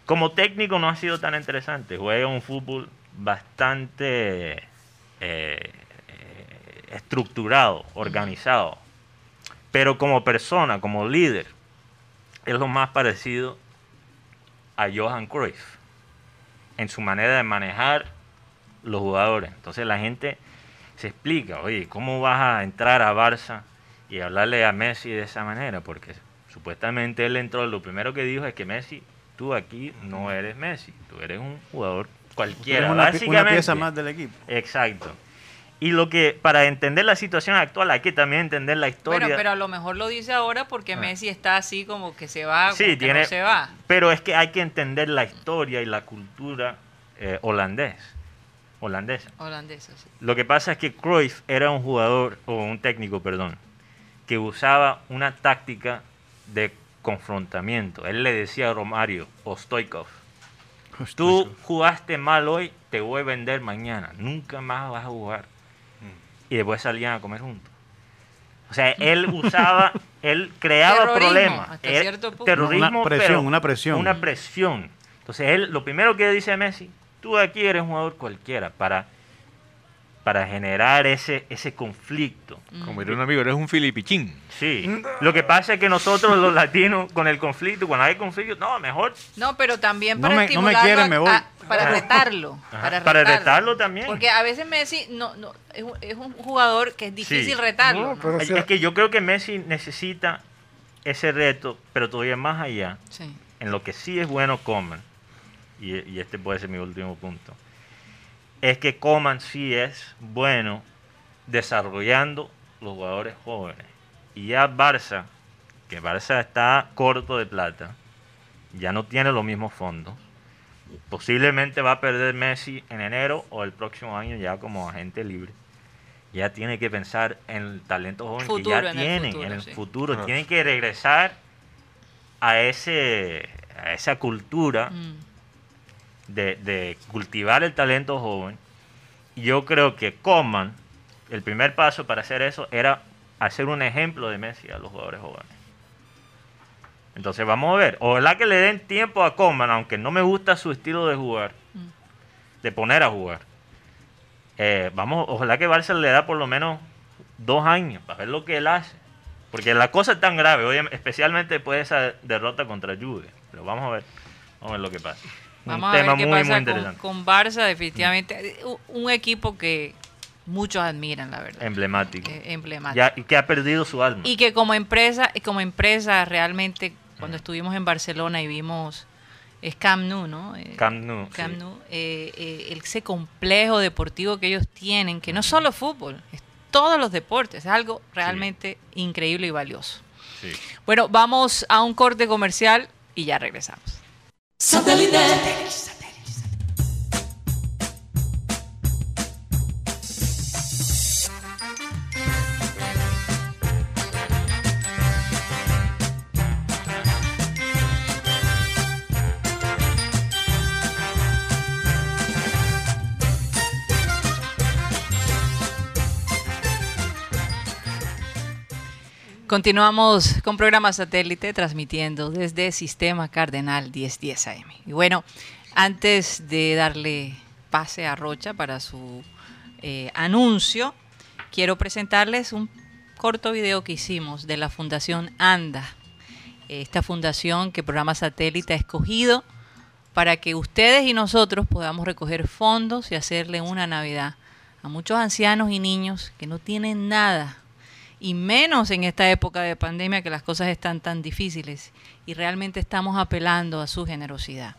Como técnico no ha sido tan interesante. Juega un fútbol bastante eh, estructurado, organizado. Pero como persona, como líder, es lo más parecido a Johan Cruyff en su manera de manejar los jugadores. Entonces la gente se explica, oye, ¿cómo vas a entrar a Barça y hablarle a Messi de esa manera? Porque supuestamente él entró, lo primero que dijo es que Messi, tú aquí no eres Messi, tú eres un jugador cualquiera. Una, básicamente. una pieza más del equipo. Exacto. Y lo que, para entender la situación actual, hay que también entender la historia. Bueno, pero a lo mejor lo dice ahora porque Messi está así como que se va, Ah. Sí, como que tiene- no se va. Pero es que hay que entender la historia y la cultura eh, holandés, holandesa. Holandesa, sí. Lo que pasa es que Cruyff era un jugador, o un técnico, perdón, que usaba una táctica de confrontamiento. Él le decía a Romario o Stoikov, tú jugaste mal hoy, te voy a vender mañana, nunca más vas a jugar. Y después salían a comer juntos. O sea, él usaba, él creaba Terrorismo, problemas. hasta Él- cierto punto. Terrorismo, Una presión, pero una presión. Una presión. Entonces, él, lo primero que dice Messi, tú aquí eres un jugador cualquiera, para, para generar ese, ese conflicto. Como diría un amigo, eres un filipichín. Sí. Lo que pasa es que nosotros los latinos, con el conflicto, cuando hay conflicto, no, mejor No, pero también No para me- no me quieren, a- me voy. a- para retarlo. Para, Para retarlo. también. Porque a veces Messi no, no, es, un, es un jugador que es difícil Sí. retarlo. No, ¿no? pero- es, sea- es que yo creo que Messi necesita ese reto, pero todavía más allá, Sí. en lo que sí es bueno Coman, y, y este puede ser mi último punto, es que Coman sí es bueno desarrollando los jugadores jóvenes. Y ya Barça, que Barça está corto de plata, ya no tiene los mismos fondos. Posiblemente va a perder Messi en enero o el próximo año ya como agente libre. Ya tiene que pensar en el talento joven Futuro, que ya en el tienen futuro, en el sí. futuro. Claro. Tienen que regresar a ese a esa cultura Mm. De, de cultivar el talento joven. Y yo creo que Coman el primer paso para hacer eso era hacer un ejemplo de Messi a los jugadores jóvenes. Entonces vamos a ver, ojalá que le den tiempo a Coman, aunque no me gusta su estilo de jugar, de poner a jugar. Eh, vamos, ojalá que Barça le da por lo menos dos años para ver lo que él hace. Porque la cosa es tan grave, especialmente después de esa derrota contra Juve. Pero vamos a ver, vamos a ver lo que pasa. Vamos a ver qué pasa con, con, Barça, definitivamente. Un equipo que muchos admiran, la verdad. Emblemático. Eh, emblemático. Ya, y que ha perdido su alma. Y que como empresa, como empresa realmente, cuando estuvimos en Barcelona y vimos es Camp Nou, ¿no? Eh, Camp Nou. Camp Nou eh, eh, ese complejo deportivo que ellos tienen, que no es solo fútbol, es todos los deportes, es algo realmente increíble y valioso. Sí. Bueno, vamos a un corte comercial y ya regresamos. Satélite. Continuamos con programa satélite transmitiendo desde Sistema Cardenal 1010 AM. Y bueno, antes de darle pase a Rocha para su eh, anuncio, quiero presentarles un corto video que hicimos de la Fundación ANDA. Esta fundación que programa satélite ha escogido para que ustedes y nosotros podamos recoger fondos y hacerle una Navidad a muchos ancianos y niños que no tienen nada y menos en esta época de pandemia que las cosas están tan difíciles y realmente estamos apelando a su generosidad.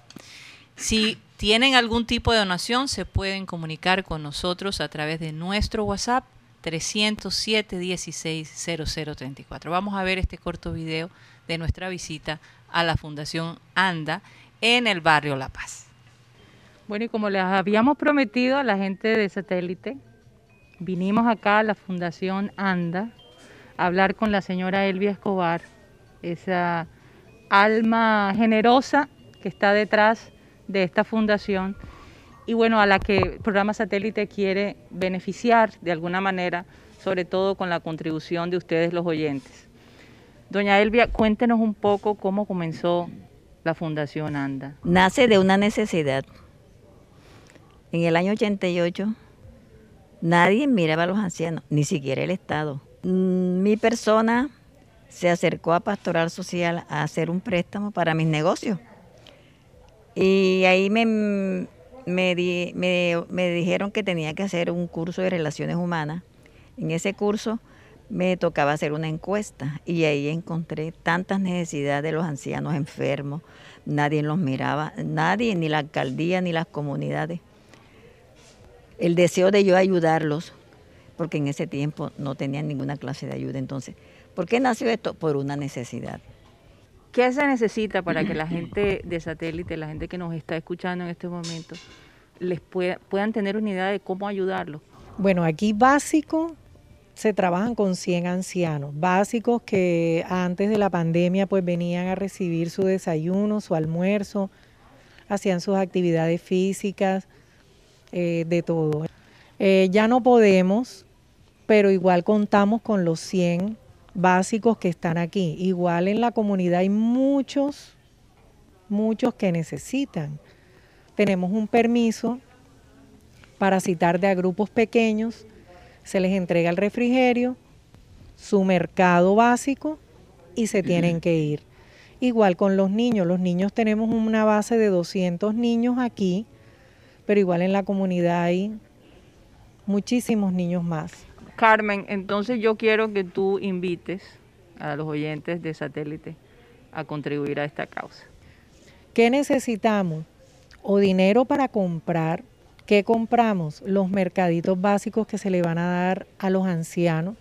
Si tienen algún tipo de donación, se pueden comunicar con nosotros a través de nuestro WhatsApp 307 16 0034. Vamos a ver este corto video de nuestra visita a la Fundación ANDA en el barrio La Paz. Bueno, y como les habíamos prometido a la gente de satélite, vinimos acá a la Fundación ANDA hablar con la señora Elvia Escobar, esa alma generosa que está detrás de esta fundación y bueno, a la que el programa satélite quiere beneficiar de alguna manera, sobre todo con la contribución de ustedes los oyentes. Doña Elvia, cuéntenos un poco cómo comenzó la Fundación ANDA. Nace de una necesidad. En el año 88 nadie miraba a los ancianos, ni siquiera el Estado. Mm, mi persona se acercó a Pastoral Social a hacer un préstamo para mis negocios. Y ahí me, me, dijeron que tenía que hacer un curso de relaciones humanas. En ese curso me tocaba hacer una encuesta y ahí encontré tantas necesidades de los ancianos enfermos. Nadie los miraba, nadie, ni la alcaldía, ni las comunidades. El deseo de yo ayudarlos porque en ese tiempo no tenían ninguna clase de ayuda. Entonces, ¿por qué nació esto? Por una necesidad. ¿Qué se necesita para que la gente de satélite, la gente que nos está escuchando en este momento, les puedan tener una idea de cómo ayudarlos? Bueno, aquí básico se trabajan con 100 ancianos, básicos que antes de la pandemia pues venían a recibir su desayuno, su almuerzo, hacían sus actividades físicas, eh, de todo. Eh, ya no podemos pero igual contamos con los 100 básicos que están aquí. Igual en la comunidad hay muchos, muchos que necesitan. Tenemos un permiso para citar de a grupos pequeños, se les entrega el refrigerio, su mercado básico y se tienen que ir. Igual con los niños, los niños tenemos una base de 200 niños aquí, pero igual en la comunidad hay muchísimos niños más. Carmen, entonces yo quiero que tú invites a los oyentes de satélite a contribuir a esta causa. ¿Qué necesitamos? O dinero para comprar. ¿Qué compramos? Los mercaditos básicos que se le van a dar a los ancianos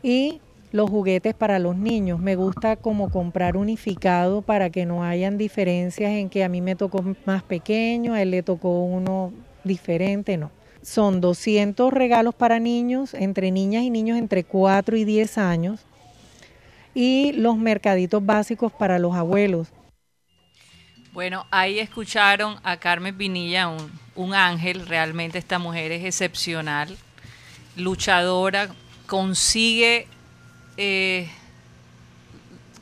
y los juguetes para los niños. Me gusta como comprar unificado para que no hayan diferencias en que a mí me tocó más pequeño, a él le tocó uno diferente, no. Son 200 regalos para niños, entre niñas y niños entre 4 y 10 años. Y los mercaditos básicos para los abuelos. Bueno, ahí escucharon a Carmen Pinilla, un, ángel, realmente esta mujer es excepcional. luchadora, consigue, eh,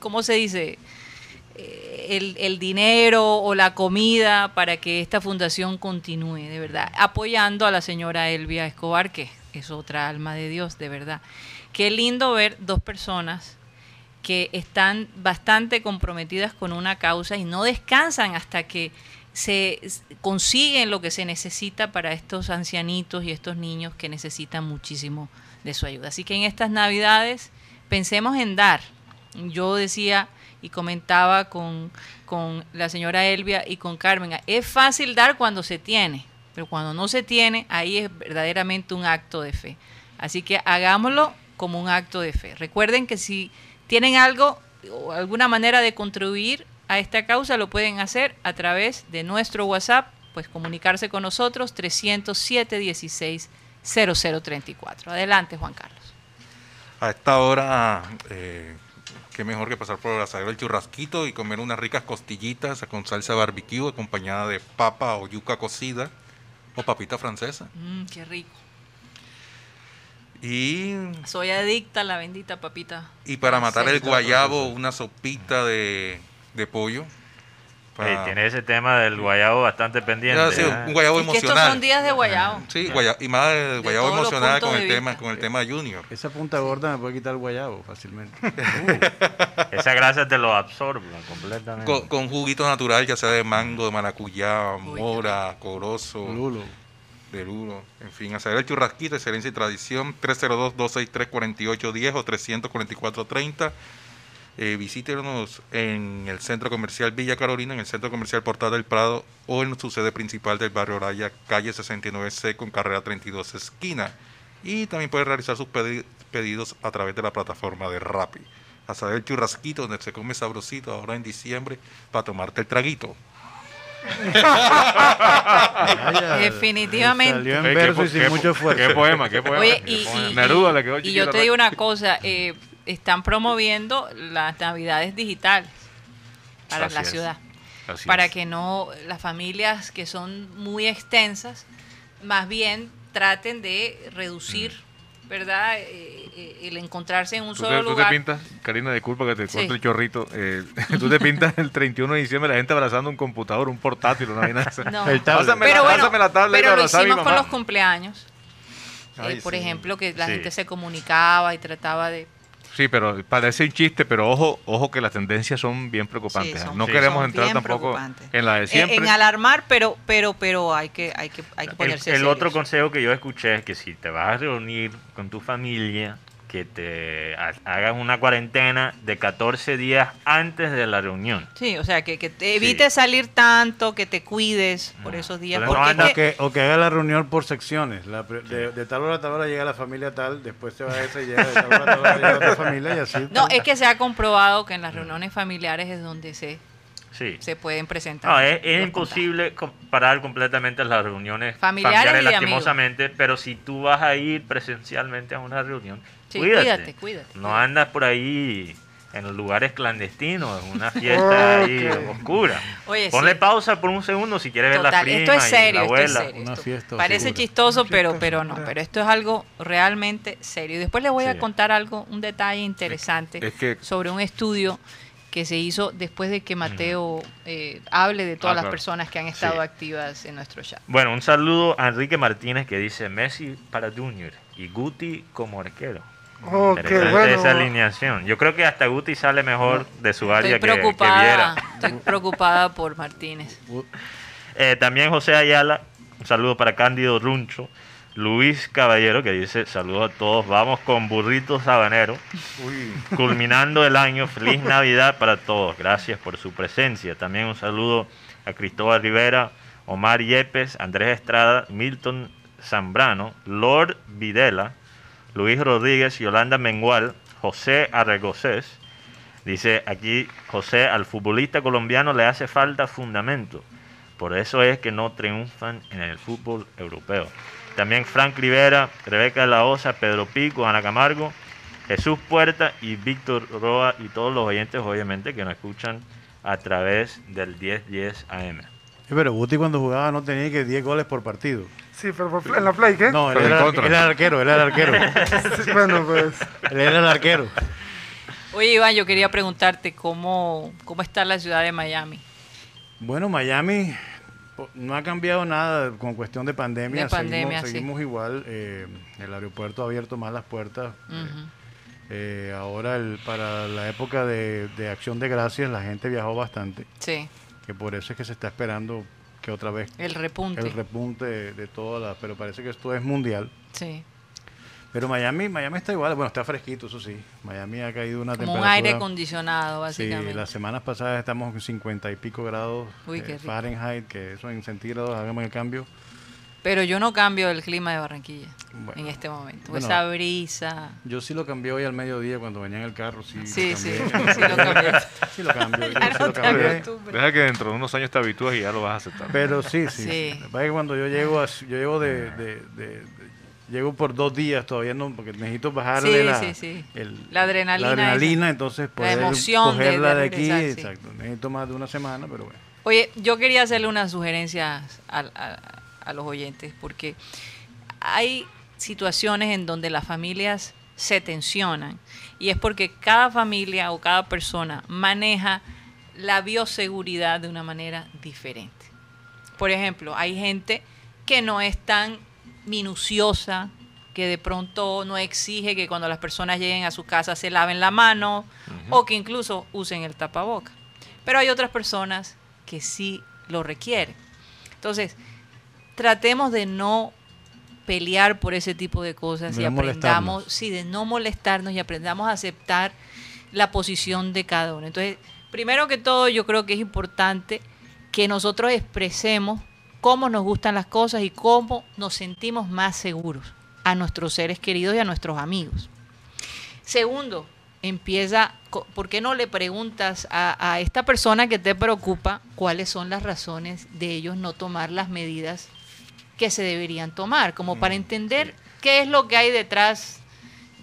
¿cómo se dice? El, dinero o la comida para que esta fundación continúe, de verdad, apoyando a la señora Elvia Escobar, que es otra alma de Dios, de verdad. Qué lindo ver dos personas que están bastante comprometidas con una causa y no descansan hasta que se consiguen lo que se necesita para estos ancianitos y estos niños que necesitan muchísimo de su ayuda. Así que en estas navidades pensemos en dar. Yo decía y comentaba con, con la señora Elvia y con Carmen, es fácil dar cuando se tiene, pero cuando no se tiene, ahí es verdaderamente un acto de fe. Así que hagámoslo como un acto de fe. Recuerden que si tienen algo o alguna manera de contribuir a esta causa, lo pueden hacer a través de nuestro WhatsApp, pues comunicarse con nosotros 307 16 0034. Adelante, Juan Carlos. A esta hora, eh, qué mejor que pasar por el asadero del churrasquito y comer unas ricas costillitas con salsa barbecue acompañada de papa o yuca cocida o papita francesa. Mm, qué rico. Y, Soy adicta a la bendita papita. y para matar el guayabo, una sopita de, de pollo. Tiene ese tema del guayabo bastante pendiente. Sí, ¿eh? un guayabo Es que estos emocional. son días de guayabo. Sí, guaya- y más el guayabo emocional con el tema, con el tema Junior. Esa punta gorda me puede quitar el guayabo fácilmente. Esa grasa te lo absorbe completamente. Con, con juguito natural, ya sea de mango, de maracuyá, mora, corozo, Lulo. de lulo. En fin, hacer el churrasquito, excelencia y tradición, 302-263-4810 o 344-30. Eh, visítenos en el Centro Comercial Villa Carolina, en el Centro Comercial Portal del Prado o en su sede principal del barrio Oraya, calle 69C con carrera 32 esquina. Y también puede realizar sus pedi- pedidos a través de la plataforma de Rappi. A saber el churrasquito donde se come sabrosito ahora en diciembre para tomarte el traguito. Definitivamente. Salió en verso y sin mucho esfuerzo. Qué poema, qué poema. Oye, qué y, poema. y- Neruda le y- quedó y yo te digo una cosa, eh, están promoviendo las navidades digitales para Así la es, ciudad, así para es. que no las familias que son muy extensas, más bien traten de reducir, ¿verdad? Eh, eh, el encontrarse en un solo te, tú te lugar. pintas, Karina, disculpa que te Sí. corte el chorrito. eh, tú te pintas el 31 de diciembre la gente abrazando un computador, un portátil, una vaina. No. El. Pásame, pero la, bueno, pásame la tablet y pero lo a mi hicimos con los cumpleaños. Ay, Eh, por sí. ejemplo, que la Sí. gente se comunicaba y trataba de Sí, pero parece un chiste, pero ojo, ojo que las tendencias son bien preocupantes. Sí, son- no sí, queremos entrar tampoco en la de siempre. En alarmar, pero, pero, pero hay que, hay que, hay que El, ponerse el otro serios. consejo que yo escuché es que si te vas a reunir con tu familia, que te ha- hagas una cuarentena de 14 días antes de la reunión. Sí, o sea, que, que te evites salir tanto, que te cuides por esos días. Porque no que- o que haga la reunión por secciones. La de, de tal hora a tal hora llega la familia tal, después se va esa y llega de tal hora a tal hora llega otra familia y así. No, es que se ha comprobado que en las reuniones familiares es donde se, Sí. se pueden presentar. No, es, es imposible com- parar completamente las reuniones Familiares familiares, lastimosamente, pero si tú vas a ir presencialmente a una reunión, Sí, cuídate. cuídate, cuídate, No andas por ahí en los lugares clandestinos, en una fiesta ahí oscura. Oye, Ponle sí. pausa por un segundo si quieres ver la prima esto es y serio, esto es serio. Una esto fiesta Parece oscura. chistoso, Una pero, pero no, pero esto es algo realmente serio. Y después les voy a contar algo, un detalle interesante es que- sobre un estudio que se hizo después de que Mateo eh, hable de todas Ah, las personas que han estado Sí. activas en nuestro chat. Bueno, un saludo a Enrique Martínez que dice Messi para Junior y Guti como arquero. Interesante bueno. esa alineación. Yo creo que hasta Guti sale mejor de su área Estoy que, que preocupada, Viera. estoy preocupada por Martínez. Eh, también José Ayala, un saludo para Cándido Runcho. Luis Caballero que dice saludos a todos, vamos con burrito sabanero. Culminando el año, feliz Navidad para todos. Gracias por su presencia. También un saludo a Cristóbal Rivera, Omar Yepes, Andrés Estrada, Milton Zambrano, Lord Videla, Luis Rodríguez, Yolanda Mengual, José Arregocés. Dice aquí José, al futbolista colombiano le hace falta fundamento. Por eso es que no triunfan en el fútbol europeo. También Frank Rivera, Rebeca de la Osa, Pedro Pico, Ana Camargo, Jesús Puerta y Víctor Roa y todos los oyentes obviamente que nos escuchan a través del 1010 AM. Pero Guti cuando jugaba no tenía que 10 goles por partido. Sí, pero por- en la play, ¿qué? No, él Pero en era, contra. él era arquero, él era arquero. Sí, bueno, pues. él era el arquero. Oye, Iván, yo quería preguntarte cómo, cómo está la ciudad de Miami. Bueno, Miami po- no ha cambiado nada con cuestión de pandemia. De pandemia, seguimos, sí. seguimos igual. eh, el aeropuerto ha abierto más las puertas. Ujú. Eh, ahora, el- para la época de, de Acción de Gracias, la gente viajó bastante. Sí, Que por eso es que se está esperando que otra vez el repunte. el repunte de, de toda la. Pero parece que esto es mundial. sí. Pero Miami, Miami está igual. Bueno, está fresquito, eso sí. Miami ha caído una Como un aire acondicionado, Sí, básicamente. las semanas pasadas estamos en 50 y pico grados Uy, eh. Fahrenheit, que eso en centígrados, hagamos el cambio. Pero yo no cambio el clima de Barranquilla Bueno. en este momento. Bueno. Esa brisa. Yo sí lo cambié hoy al mediodía cuando venía en el carro. Sí, Sí, lo sí, cambié. sí lo cambiaste. Sí lo cambio. sí cambié. Deja que dentro de unos años te habitúas y ya lo vas a aceptar. Pero sí, sí. Sí. Que cuando yo llego, a- yo llego de, de- de- de- llego por dos días todavía no, porque necesito bajarle Sí, la, sí, sí. el- La adrenalina la adrenalina, esa. entonces La poder emoción de- cogerla de de, aquí, regresar, sí. exacto. Necesito más de una semana, pero bueno. Oye, yo quería hacerle unas sugerencias a, a- a los oyentes, porque hay situaciones en donde las familias se tensionan y es porque cada familia o cada persona maneja la bioseguridad de una manera diferente. Por ejemplo, hay gente que no es tan minuciosa, que de pronto no exige que cuando las personas lleguen a su casa se laven la mano o que incluso usen el tapaboca. Pero hay otras personas que sí lo requieren. Entonces, tratemos de no pelear por ese tipo de cosas De y no aprendamos, sí, de no molestarnos y aprendamos a aceptar la posición de cada uno. Entonces, primero que todo, yo creo que es importante que nosotros expresemos cómo nos gustan las cosas y cómo nos sentimos más seguros a nuestros seres queridos y a nuestros amigos. Segundo, empieza, ¿por qué no le preguntas a, a esta persona que te preocupa cuáles son las razones de ellos no tomar las medidas que se deberían tomar? Como para entender qué es lo que hay detrás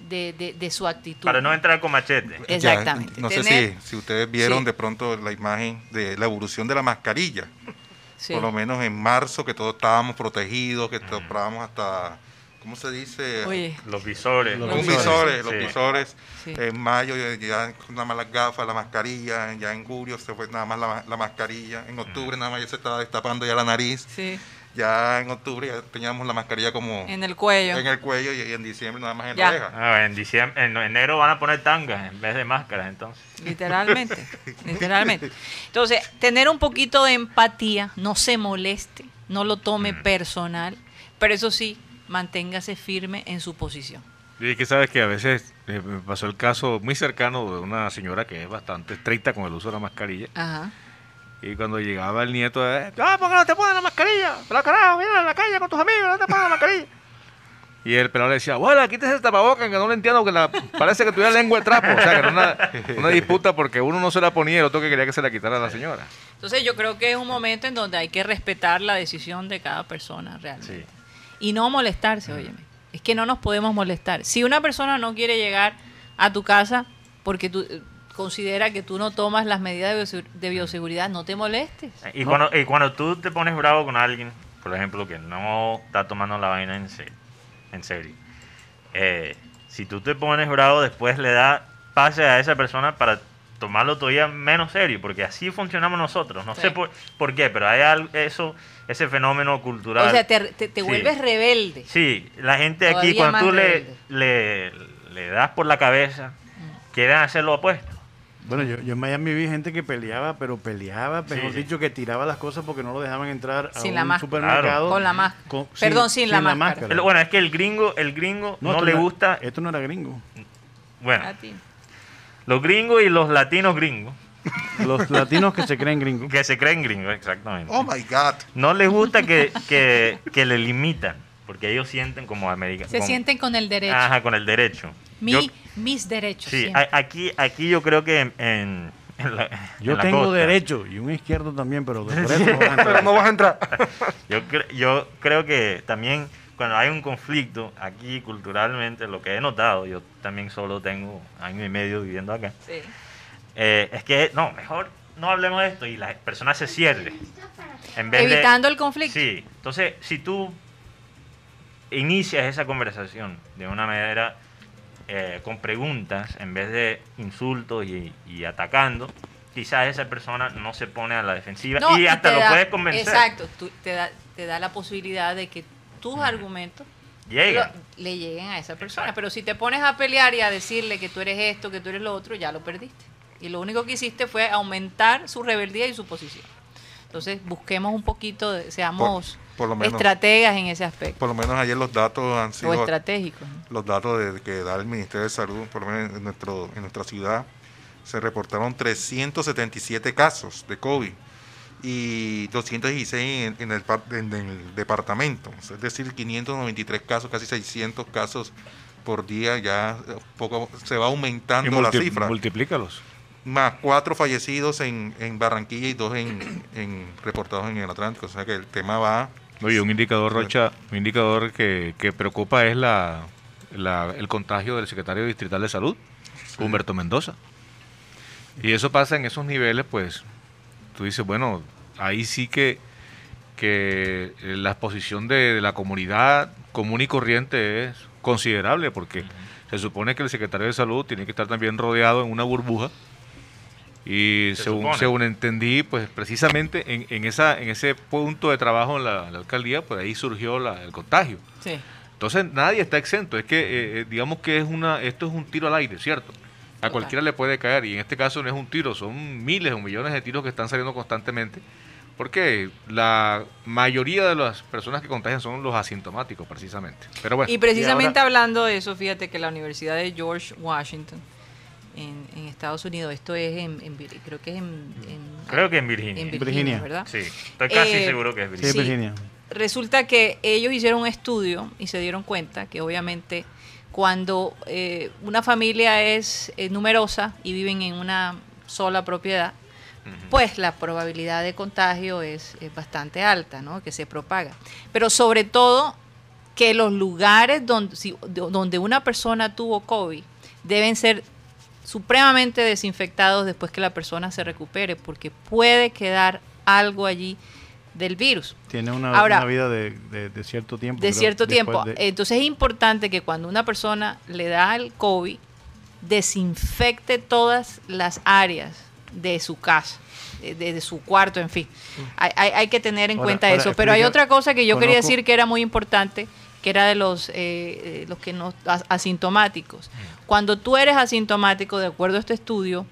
de, de- de su actitud. Para no entrar con machete. Ya, Exactamente. no sé si, si ustedes vieron Sí. de pronto la imagen de la evolución de la mascarilla. Sí. Por lo menos en marzo, que todos estábamos protegidos, que comprábamos hasta, ¿cómo se dice? Oye, Los visores. Los Los visores, los Sí. visores. Sí. En mayo ya, ya nada más las gafas, la mascarilla. Ya en julio se fue nada más la, la mascarilla. En octubre nada más ya se estaba destapando ya la nariz. sí, Ya en octubre ya teníamos la mascarilla como en el cuello. en el cuello y, y en diciembre nada más en Ya. la oreja. Ah, en diciembre, en enero van a poner tangas en vez de máscaras, entonces. Literalmente, literalmente. Entonces, tener un poquito de empatía, no se moleste, no lo tome personal, pero eso sí, manténgase firme en su posición. Y que sabes que a veces eh, me pasó el caso muy cercano de una señora que es bastante estricta con el uso de la mascarilla. Ajá. Y cuando llegaba el nieto, eh, ah, ¿por qué no te pones la mascarilla? Pero carajo, mira en la calle con tus amigos, no te pones la mascarilla. Y el pelado le decía, bueno, quítese el tapabocas, que no lo entiendo, que la, parece que tuviera lengua de trapo. O sea, que era una, una disputa porque uno no se la ponía y el otro que quería que se la quitara a la señora. Entonces, yo creo que es un momento en donde hay que respetar la decisión de cada persona realmente. Sí. Y no molestarse, óyeme. Es que no nos podemos molestar. Si una persona no quiere llegar a tu casa porque tú considera que tú no tomas las medidas de biosegu- de bioseguridad, no te molestes. Y, cuando, y cuando tú te pones bravo con alguien, por ejemplo, que no está tomando la vaina en, se- en serio, eh, si tú te pones bravo, después le da pase a esa persona para tomarlo todavía menos serio, porque así funcionamos nosotros. No Sí. sé por, por qué, pero hay algo, eso, ese fenómeno cultural. O sea, te, te- te Sí. vuelves rebelde. Sí, la gente aquí, cuando tú le, le, le das por la cabeza, quieren hacer lo opuesto. Bueno, yo, yo en Miami vi gente que peleaba, pero peleaba, mejor sí. dicho, que tiraba las cosas porque no lo dejaban entrar a Sin un la máscara. supermercado. Con la máscara. con- Perdón, sin la máscara. El- Bueno, es que el gringo, el gringo no, le era- gusta, Esto no era gringo. bueno, A los gringos y los latinos gringos, Los latinos que se creen gringos. que se creen gringos, exactamente. Oh my God. No les gusta que, que, que le limitan, porque ellos sienten como americanos. Se sienten con el derecho. Ajá, con el derecho. Mi, Yo- mis derechos. sí, siempre. aquí, aquí yo creo que en, en, en la, Yo en la tengo costa, derecho y un izquierdo también, pero por eso no. Pero no vas a entrar. Yo, cre- yo creo que también cuando hay un conflicto aquí culturalmente, lo que he notado, yo también solo tengo año y medio viviendo acá, Sí. eh, es que no, mejor no hablemos de esto y la persona se cierre. En vez de- Evitando el conflicto. Sí, entonces si tú inicias esa conversación de una manera eh, con preguntas en vez de insultos y, y atacando, quizás esa persona no se pone a la defensiva No, y hasta lo da- puedes convencer. Exacto, tú- te, da, te da la posibilidad de que tus argumentos Llega. lo- le lleguen a esa persona. Pero si te pones a pelear y a decirle que tú eres esto, que tú eres lo otro, ya lo perdiste. Y lo único que hiciste fue aumentar su rebeldía y su posición. Entonces, busquemos un poquito, de- seamos por lo menos. estrategas en ese aspecto. Por lo menos ayer los datos han O sido estratégicos. ¿no? los datos de- que da el Ministerio de Salud, por lo menos en, nuestro, en nuestra ciudad, se reportaron 377 casos de COVID y 216 en, en el, en el departamento, es decir, 593 casos, casi 600 casos por día, ya poco se va Y aumentando la multi- cifra. multiplícalos. Más cuatro fallecidos en, en Barranquilla y dos en, en reportados en el Atlántico, o sea que el tema va... Oye, un indicador, Rocha, un indicador que, que preocupa es la, la- el contagio del secretario distrital de salud, Humberto Mendoza. Y eso pasa en esos niveles, pues, tú dices, bueno, ahí sí que, que eh, la exposición de, de la comunidad común y corriente es considerable, porque se supone que el secretario de salud tiene que estar también rodeado en una burbuja. Y Se según, supone. según entendí, pues precisamente en, en, esa, en ese punto de trabajo en la, la alcaldía, pues ahí surgió la- el contagio. Sí. Entonces nadie está exento. Es que eh, eh, digamos que es una, esto es un tiro al aire, ¿cierto? A cualquiera le puede caer y en este caso no es un tiro, son miles o millones de tiros que están saliendo constantemente. Porque la mayoría de las personas que contagian son los asintomáticos, precisamente. Pero bueno. Y precisamente ahora- hablando de eso, fíjate que la Universidad de George Washington en, en Estados Unidos, esto es en, en creo que es en, en- Creo que en Virginia. en Virginia, ¿verdad? Sí, estoy casi Eh, seguro que es Virginia. Sí, Virginia. Resulta que ellos hicieron un estudio y se dieron cuenta que obviamente cuando eh, una familia es eh, numerosa y viven en una sola propiedad, pues la probabilidad de contagio es, es bastante alta, ¿no? Que se propaga. Pero sobre todo que los lugares donde, si- do- donde una persona tuvo COVID deben ser supremamente desinfectados después que la persona se recupere, porque puede quedar algo allí del virus. Tiene una, Ahora, una vida de, de- de cierto tiempo. de creo, cierto tiempo. de- Entonces es importante que cuando una persona le da el COVID, desinfecte todas las áreas de su casa, de, su cuarto, en fin. Hay, hay- hay que tener en Ahora- cuenta ahora, eso. Pero hay otra cosa que yo quería decir que era muy importante, que era de los, eh, eh, los que no as- asintomáticos. Cuando tú eres asintomático, de acuerdo a este estudio,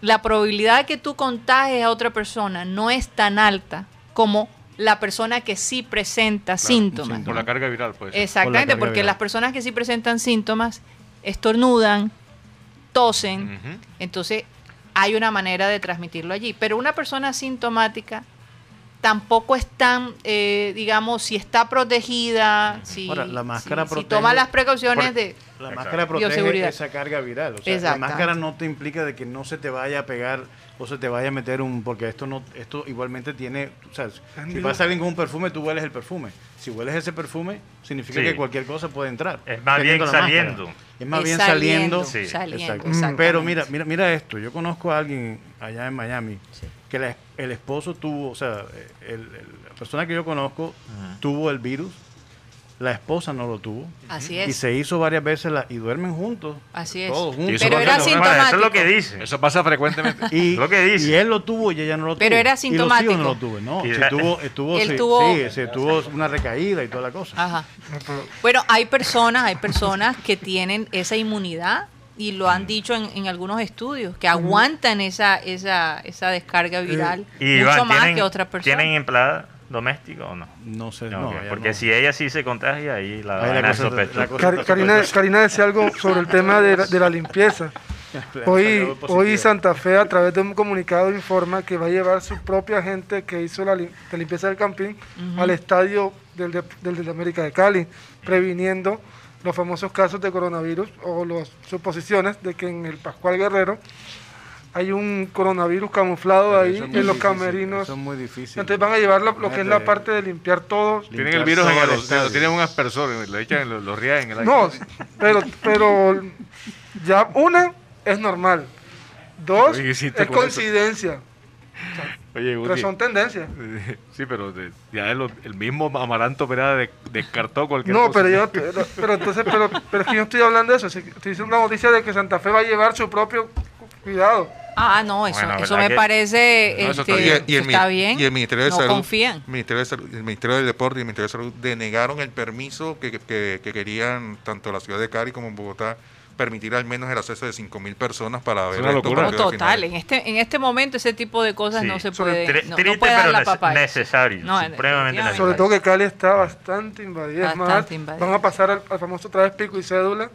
la probabilidad de que tú contagies a otra persona no es tan alta como la persona que sí presenta síntomas. Por la carga viral, pues. Exactamente, porque las personas que sí presentan síntomas estornudan, tosen, entonces hay una manera de transmitirlo allí. Pero una persona asintomática tampoco es tan, eh, digamos, si está protegida, si, Ahora, la máscara si- si protege- toma las precauciones Por- de La máscara protege esa carga viral. O sea, la máscara no te implica de que no se te vaya a pegar o se te vaya a meter un... Porque esto no esto igualmente tiene... O sea, si pasa alguien con un perfume, tú hueles el perfume. Si hueles ese perfume, significa Sí. que cualquier cosa puede entrar. Es más bien saliendo. Es más Es bien saliendo, saliendo. Sí. saliendo. Pero mira, mira, mira esto. Yo conozco a alguien allá en Miami que la- el esposo tuvo, o sea, el- el- la persona que yo conozco tuvo el virus, la esposa no lo tuvo. Así Y es. se hizo varias veces la, y duermen juntos. Así es. Todos juntos. Y eso Pero era Bueno, eso es lo que dice. Eso pasa frecuentemente. Y, Lo que dice. y él lo tuvo y ella no lo tuvo. Pero era Y los hijos no lo tuvo. No, Y tuvo, estuvo, Él se- tuvo- sí, se tuvo una recaída y toda la cosa. Ajá. Bueno, hay personas, hay personas que tienen esa inmunidad y lo han dicho en, en algunos estudios, que aguantan esa, esa, esa descarga viral Y mucho Iván, más ¿tienen, que otras personas. ¿tienen empleada doméstica o no? No sé, No, porque no. si ella sí se contagia, ahí la, Ahí la vaina es cosa- sospechosa. la cosa- Cari- Karina, Karina decía algo sobre el tema de la, de la limpieza. Hoy, hoy Santa Fe a través de un comunicado informa que va a llevar su propia gente que hizo la, lim- la limpieza del campín al estadio del, de, del de América de Cali, previniendo los famosos casos de coronavirus o las suposiciones de que en el Pascual Guerrero hay un coronavirus camuflado ahí en los difícil, camerinos. Eso es muy difícil. Entonces van a llevar lo, lo que es la parte de limpiar todo. Tienen el virus en el, estadio. tienen un aspersor, lo echan, lo, lo rían en el aire. No, pero, pero ya una es normal. Dos es coincidencia. Oye, Pero Guti, son tendencias. Sí, pero de- ya el, el mismo Amaranto Pereda de- descartó cualquier No, cosa. pero yo, pero, pero entonces, pero, pero es que yo estoy hablando de eso. Estoy diciendo una noticia de que Santa Fe va a llevar su propio cu- cuidado. Ah, no, eso, Bueno, eso ¿verdad me que- parece No, eso este, está bien. Y el, está mi- bien. y el Ministerio de no Salud, confían. Ministerio de Salud- el Ministerio del Deporte y el Ministerio de Salud denegaron el permiso que, que- que querían tanto la ciudad de Cali como en Bogotá permitir al menos el acceso de 5.000 personas para ver una estos locura. No, total, en este, en este momento ese tipo de cosas Sí. no se puede, tri- no, no triste, puede dar pero la papaya. necesario, No, supremamente definitivamente. Sobre todo que Cali está bastante invadida. Es más, Bastante invadida. van a pasar al, al famoso otra vez pico y cédula.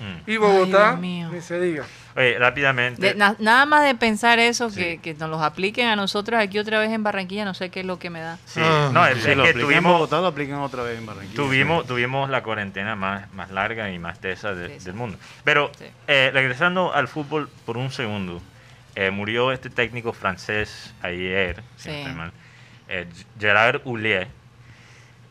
Mm. Y Bogotá, Dios mío. ni se diga. Oye, rápidamente. De- na- nada más de pensar eso, Sí. que, que nos los apliquen a nosotros aquí otra vez en Barranquilla, no sé qué es lo que me da. Sí, no, es, Si es lo que tuvimos, Bogotá, lo aplican otra vez en Barranquilla. tuvimos, tuvimos la cuarentena más, más larga y más tesa de- Sí, sí. del mundo. Pero Sí. eh, regresando al fútbol por un segundo, eh, murió este técnico francés ayer, si no Sí. estoy mal, eh, Gerard Houllier.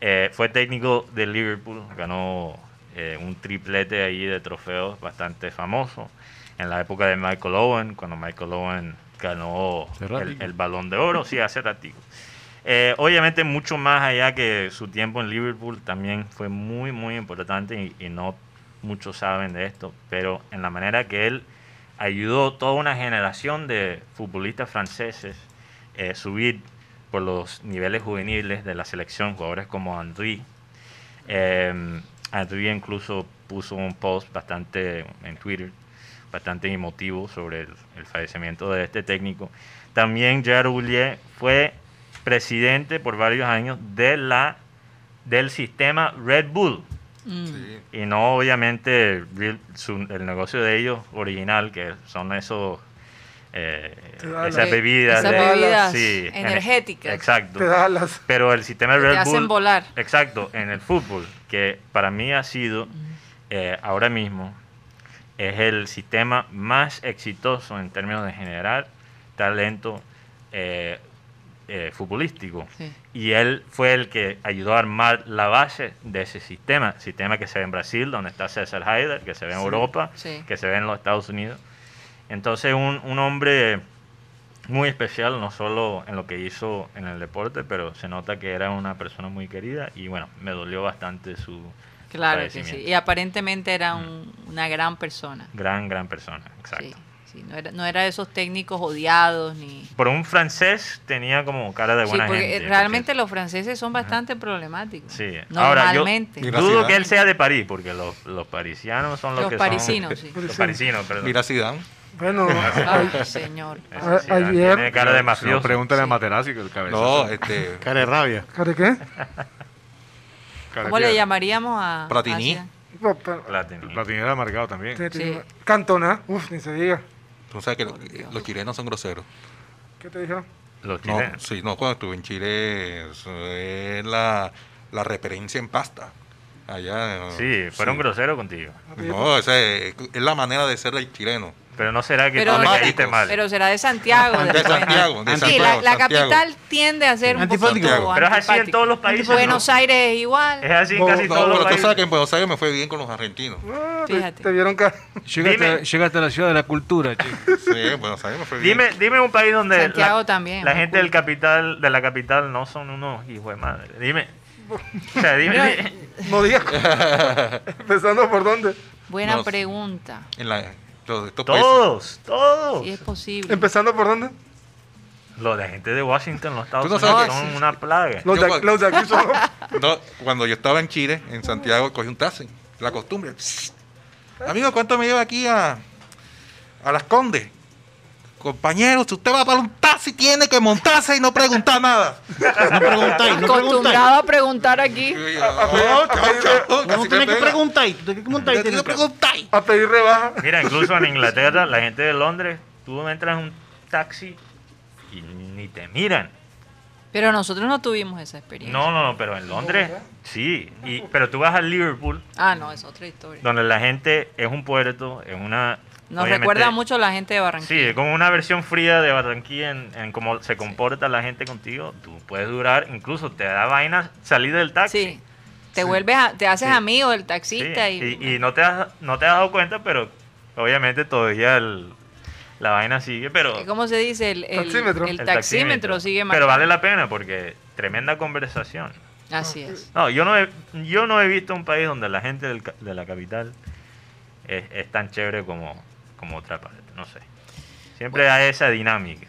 Eh, fue técnico de Liverpool, ganó eh, un triplete ahí de trofeos bastante famoso en la época de Michael Owen, cuando Michael Owen ganó el, balón de oro, sí, hace ratico. Eh, obviamente mucho más allá que su tiempo en Liverpool también fue muy, muy importante y, y no muchos saben de esto, pero en la manera que él ayudó toda una generación de futbolistas franceses eh, subir por los niveles juveniles de la selección, jugadores como Henry. Eh, Henry incluso puso un post bastante en Twitter, bastante emotivo sobre el, el fallecimiento de este técnico. También Gerard Houllier fue presidente por varios años de la, del sistema Red Bull. Mm. Sí. Y no obviamente real- su- el negocio de ellos original, que son esos eh, esas bebidas. Esas de- bebidas sí, en- energéticas. exacto. Las. Pero el sistema Que Red te hacen Bull, volar. exacto, en el fútbol, que para mí ha sido eh, ahora mismo es el sistema más exitoso en términos de generar talento eh, eh, futbolístico. Sí. Y él fue el que ayudó a armar la base de ese sistema, sistema que se ve en Brasil, donde está César Haider, que se ve en Sí. Europa, Sí. que se ve en los Estados Unidos. Entonces, un, un hombre muy especial, no solo en lo que hizo en el deporte, pero se nota que era una persona muy querida y bueno, me dolió bastante su Claro que sí. Y aparentemente era un- una gran persona. Gran, gran persona, exacto. Sí, sí, no, era, no era de esos técnicos odiados ni... Por un francés tenía como cara de Sí, buena porque gente. realmente porque- los franceses son bastante problemáticos. Sí. Ahora, yo Normalmente. Dudo que él sea de París, porque los, los parisianos son los, Los que parisinos, son... sí. Los parisinos, perdón. Mira Zidane. Bueno, Ay, señor. A- sí, ayer- Tiene cara de no, mafioso. pregúntale Sí. a Materazzi, que el cabezazo. No, este, Cara de rabia. ¿cara qué? ¿Cómo le llamaríamos a... Platini. No, Platini. Era marcado también. Sí. Cantona, uff, ni se diga. tú sabes que lo- los chilenos son groseros. ¿Qué te dijeron? Los No, chilenos. sí, no, cuando estuve en Chile, eso es la, la referencia en pasta. Allá. Sí, fueron sí. groseros contigo. No, esa es, es la manera de ser el chileno. Pero no será que Pero, tú le caíste mal. pero será de Santiago. De. Santiago, de Sí, Santiago, la, la Santiago. capital tiende a ser un Antipático. poquito Pero es así en todos los países. Buenos ¿no? Aires es igual. Es así en No, casi No, todos los pero tú países. sabes que en Buenos Aires me fue bien con los argentinos. Ah, te, Fíjate. te vieron Llegate, Dime- llegate a la ciudad de la cultura, chico. Sí, en Buenos Aires me fue bien. Dime, dime un país donde Santiago la, también, la gente del capital, de la capital no son unos hijos de madre. Dime. O sea, dime. No digas. Empezando por dónde. Buena No, pregunta. En la, todos estos países. todos, es posible. Empezando por dónde. Los de gente de Washington, los Estados no Unidos, son una plaga. Los Yo de, cuando- los de aquí son. No, cuando yo estaba en Chile, en Santiago, cogí un taxi. La costumbre. Amigo, ¿cuánto me lleva aquí a, a Las Condes? Compañero, si usted va para un taxi, tiene que montarse y no preguntar nada. No preguntáis, no preguntáis. Acostumbrado a preguntar aquí. No tienes que preguntar. Tú tienes que montar y Tienes que que preguntar. A pedir rebaja. Mira, incluso en Inglaterra, la gente de Londres, tú entras en un taxi y ni te miran. Pero nosotros no tuvimos esa experiencia. No, no, no, pero en Londres sí. Y, pero tú vas a Liverpool, Ah, no, es otra historia. donde la gente es un puerto, es una... Nos obviamente- recuerda mucho a la gente de Sí, Barranquilla. es como una versión fría de Barranquilla en, en cómo se comporta la gente contigo. Tú puedes durar, incluso te da vaina salir del taxi. Sí. Te vuelves a- te haces Sí. amigo del Sí, taxista y, y, y no, te has, no te has dado cuenta, pero obviamente todavía el, la vaina sigue, pero... ¿Cómo se dice? El, el- Taxímetro. el taxímetro sigue Pero marcando. vale la pena porque tremenda conversación. Así es. No, yo no he, yo no he visto un país donde la gente del ca- de la capital es, es tan chévere como, como otra parte, no sé. Siempre hay esa dinámica.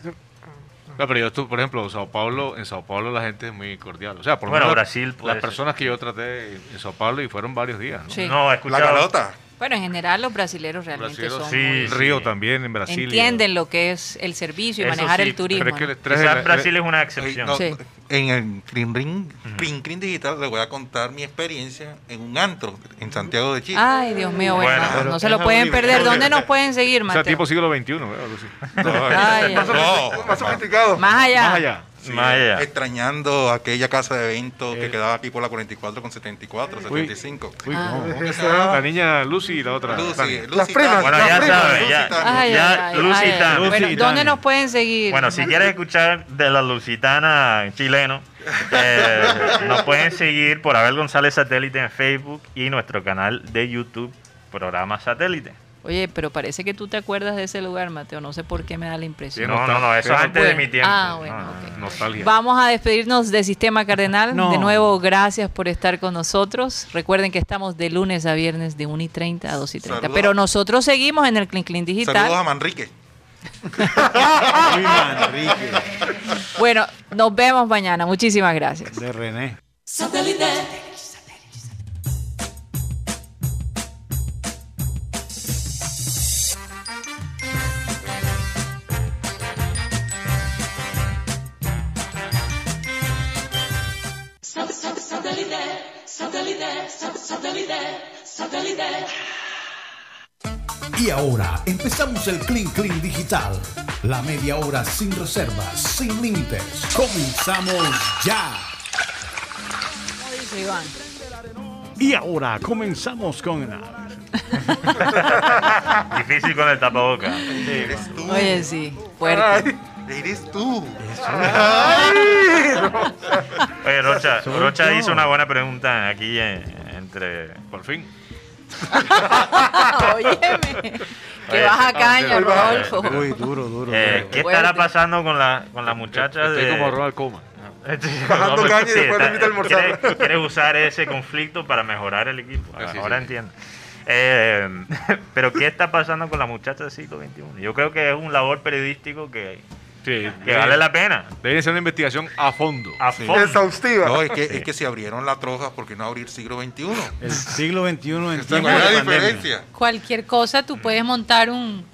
No, pero yo estuve, por ejemplo, Sao Paulo, en Sao Paulo la gente es muy cordial. O sea, por lo Bueno, menos Brasil Las ser. personas que yo traté en Sao Paulo y fueron varios días. ¿no? Sí. No, he La escuchado... Bueno, en general los brasileros realmente Brasileros, son sí, muy- Río también, en Brasil. entienden lo que es el servicio y Eso manejar sí, el turismo. Pero es que estrés Quizás de- Brasil es una Ey, excepción. no, Sí. En el Clean Ring, Clean Clean Digital les voy a contar mi experiencia en un antro en Santiago de Chile. Ay, Dios mío, bueno, Bueno, no, pero no se es lo pueden horrible. perder. ¿Dónde nos pueden seguir, O sea, Mateo? tipo siglo XXI, ¿verdad? Algo así. No, Ay, Más, ay. no, más sofisticado. Más allá. Más allá. Sí. Extrañando aquella casa de eventos que Eh. quedaba aquí por la 44 con 74, Uy. 75. Uy, Ah. ¿cómo? ¿Cómo que se Esa- llama? La niña Lucy y la otra. Lucy. Lucy Las primas. Bueno, las ya primas. sabes, Lucy ya, Tania. Ay, ya ay, ay, Lucy ay, ay. Tania. Bueno, Lucy ¿Dónde nos pueden seguir? Bueno, si quieres escuchar de la lusitana chileno, eh, nos pueden seguir por Abel González Satélite en Facebook y nuestro canal de YouTube, Programa Satélite. Oye, pero parece que tú te acuerdas de ese lugar, Mateo. No sé por qué me da la impresión. Sí, No, no, no, eso es antes de mi tiempo. Ah, bueno, No, no, ok. no. Nostalgia. Vamos a despedirnos de Sistema Cardenal. No. De nuevo, gracias por estar con nosotros. Recuerden que estamos de lunes a viernes de 1 y 30 a 2 y 30. Saludos. Pero nosotros seguimos en el Clean Clean Digital. Saludos a Manrique. Manrique, Bueno, nos vemos mañana. Muchísimas gracias. de René. Y ahora empezamos el Clean Clean Digital. La media hora sin reservas, sin límites. Comenzamos ya. ¿Cómo dice Iván? Y ahora comenzamos con... Difícil con el tapabocas. Eres tú. Oye, sí, fuerte. Eres tú. Oye, Rocha, Rocha hizo una buena pregunta aquí en- entre... Por fin. Óyeme. Que Oye, baja caña, Rodolfo. Uy, duro, duro. Eh, duro. ¿Qué Fuerte. estará pasando con la, con la muchacha Estoy de... como Ronald Coma. Sí, Bajando caña y después invita a almorzar. quiere- quiere usar ese conflicto para mejorar el equipo. Ah, sí, Ahora sí. entiendo. Eh, pero ¿qué está pasando con la muchacha del siglo XXI? Yo creo que es un labor periodístico que, Sí, que vale la pena. Debe ser una investigación a fondo. A Sí. fondo. Exhaustiva. No, es que, es que si abrieron la troja, ¿por qué no abrir siglo XXI? El siglo XXI en la de diferencia. Cualquier cosa, tú puedes montar un.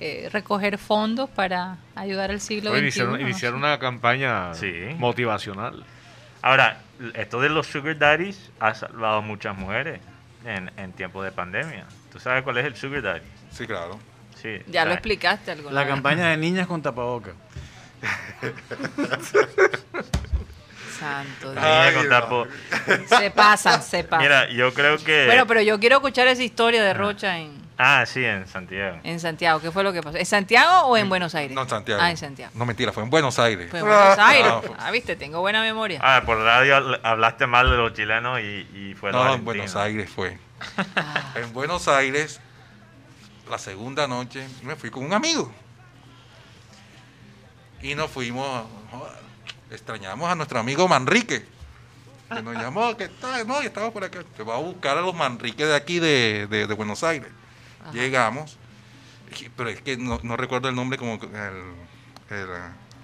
eh, recoger fondos para ayudar al siglo XXI. iniciar, una campaña Sí. motivacional. Ahora, esto de los sugar daddies ha salvado a muchas mujeres en, en tiempos de pandemia. ¿Tú sabes cuál es el sugar daddy? Sí, claro. Sí. Ya lo explicaste alguna La vez. campaña de niñas con tapabocas. Santo Dios. Ay, con tapo. Se pasan, se pasan. Mira, yo creo que... Bueno, pero yo quiero escuchar esa historia de Rocha en, Ah, sí, en Santiago. en Santiago. ¿Qué fue lo que pasó? ¿En Santiago o en Buenos Aires? No, en Santiago. Ah, en Santiago. No, mentira, fue en Buenos Aires. Fue en Buenos Ah. Aires. Ah, fue- Ah, viste, tengo buena memoria. Ah, por radio habl- hablaste mal de los chilenos y, y fue No, en. Buenos Aires fue. Ah. En Buenos Aires, la segunda noche, me fui con un amigo. Y nos fuimos, extrañamos a nuestro amigo Manrique. Que nos llamó, que está, no, estaba por acá. Te va a buscar a los Manrique de aquí de, de- de Buenos Aires. Llegamos, pero es que no, no recuerdo el nombre como el, el,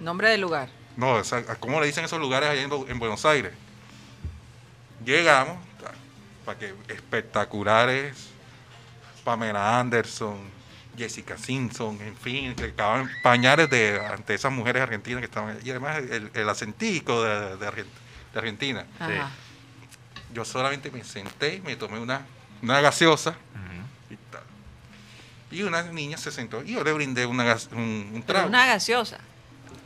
Nombre del lugar. no, esa- ¿cómo le dicen esos lugares allá en Buenos Aires? Llegamos, para que espectaculares, Pamela Anderson, Jessica Simpson, en fin, que acaban pañales de ante esas mujeres argentinas que estaban y además el, el acentico de, de de Argentina. Yo solamente me senté, me tomé una, una gaseosa y tal. Y una niña se sentó y yo le brindé una un, trago. una gaseosa.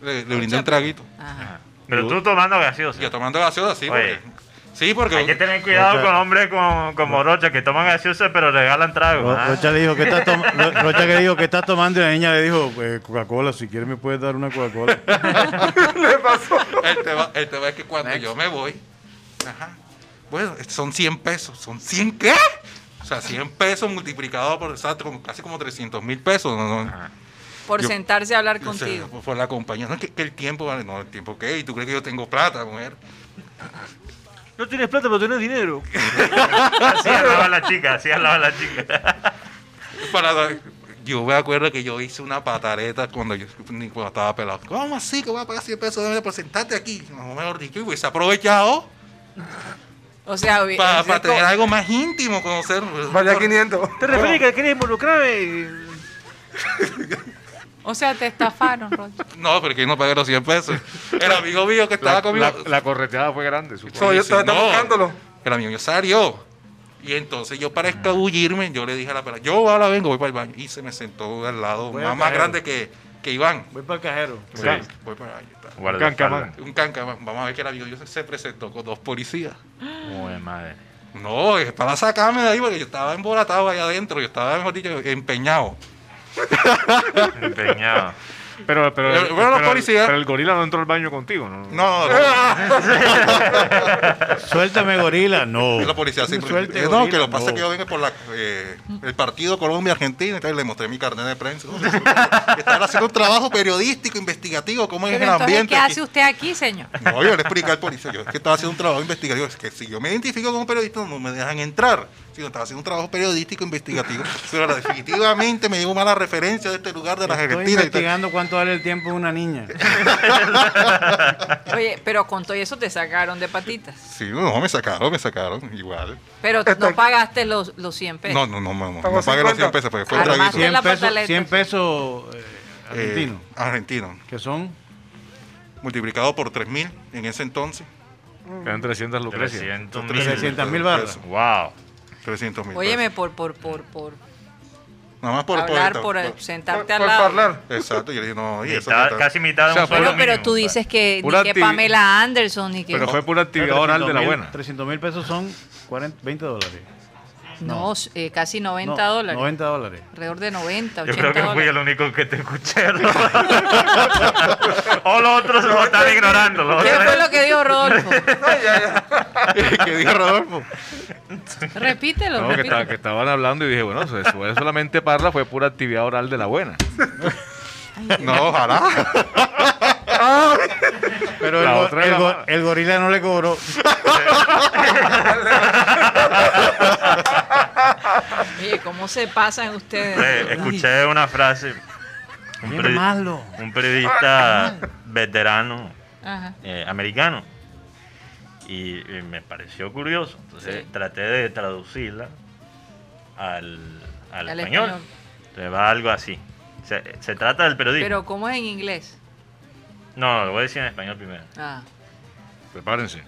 Le, le brindé un traguito. Ajá. Pero tú tomando gaseosa. Yo tomando gaseosa, sí. Oye. Porque, sí, porque... Hay que tener cuidado Rocha. con hombres como, como Rocha que toman gaseosa pero regalan tragos. Ro- ¿ah? Rocha le dijo que está Rocha que dijo que está tomando y la niña le dijo pues, Coca-Cola, si quieres me puedes dar una Coca-Cola. Le pasó. El tema, el tema es que cuando yo me voy, ajá, bueno, son 100 pesos. ¿Son 100 qué? O sea, 100 pesos multiplicado por exacto, casi como 300 mil pesos. ¿no? ¿no? Ajá. Por Yo- sentarse a hablar o sea, contigo. por, por la compañía. No, que, que el tiempo, vale. No, el tiempo qué. ¿Y tú crees que yo tengo plata, mujer? No tienes plata, pero tienes dinero. Así hablaba la chica, así hablaba la chica. Para, yo me acuerdo que yo hice una patareta cuando yo ni cuando estaba pelado. ¿Cómo así que voy a pagar 100 pesos de por sentarte aquí? No, mejor dicho, y hubiese aprovechado O sea, para tener algo más íntimo, conocer. Vaya 500. ¿Te refieres que querés involucrarme? O sea, te estafaron, Rocha. No, pero que no pagué los 100 pesos. El amigo mío que estaba La, conmigo. la- la correteada fue grande, supongo. So, yo estaba no. buscándolo. El amigo mío salió. Y entonces yo para escabullirme, yo le dije a la pela, yo ahora vengo, voy para el baño. Y se me sentó al lado, más, grande que, que Iván. Voy para el cajero. Sí, voy para allá. está. Guardaespaldas. Un cancamán. Vamos a ver que el amigo mío se- se presentó con dos policías. Uy, madre. No, es para sacarme de ahí porque yo estaba embolatado allá adentro. Yo estaba, mejor dicho, empeñado. Empeñado. Pero, pero, Eh, pero- el gorila no entró al baño contigo, ¿no? No, no. Suéltame, gorila. No. La policía siempre. Suelte, Eh, no, gorila, que lo que pasa no. que yo vengo por la, eh, el partido Colombia-Argentina, entonces le mostré mi carnet de prensa. Estaba haciendo un trabajo periodístico, investigativo, cómo es Pero el ambiente. ¿qué aquí. hace usted aquí, señor? No, yo le expliqué al policía yo, es que estaba haciendo un trabajo investigativo. Es que si yo me identifico como periodista, no me dejan entrar. Estaba haciendo un trabajo periodístico investigativo. Pero definitivamente me llevo mala referencia de este lugar de las Estoy Argentinas. y tal. investigando cuánto vale el tiempo de una niña. Oye, pero con todo eso te sacaron de patitas. Sí, no, me sacaron, me sacaron, igual. Pero no pagaste los, los 100 pesos. No, no, no, no, no, Pagó no pagué los 100 50. pesos porque fue traguito. 100 la pesos, pataleta. 100 pesos eh, Eh, argentinos. argentino. que son Multiplicado por 3.000 en ese entonces. Quedan 300 lucrecias. 300 mil. 300 mil barras. Wow. 300 mil. Óyeme, por, por, por, por Nada más por hablar, por, por, por- sentarte Por, al por lado. hablar. Exacto, yo le dije, no, y eso Mitad- casi mitad de O sea, un sueldo Bueno, pero mínimo, tú dices que, ni que Pamela Anderson, ni que... Pero fue pura actividad oral de la buena. 300 mil pesos son 40, 20 dólares. No, eh, casi 90 No, dólares. 90 dólares. Alrededor de 90, Yo 80 creo que fui dólares. el único que te escuché. O los otros se lo están ignorando. ¿Qué fue lo que dijo Rodolfo? ¿Qué dijo Rodolfo? Repítelo, No, que, repítelo. esta- que estaban hablando y dije, bueno, eso solamente parla, fue pura actividad oral de la buena. No, ojalá. Pero el, go- el go- gorila no le cobró. Oye, ¿cómo se pasan ustedes? Eh, escuché una frase. Un, peri- malo. un periodista veterano eh, americano. Y, y me pareció curioso. Entonces Sí. traté de traducirla al, al Al español. español. Entonces va algo así. Se, se trata del periodismo. Pero ¿cómo es en inglés? No, lo voy a decir en español primero. Ah, Prepárense.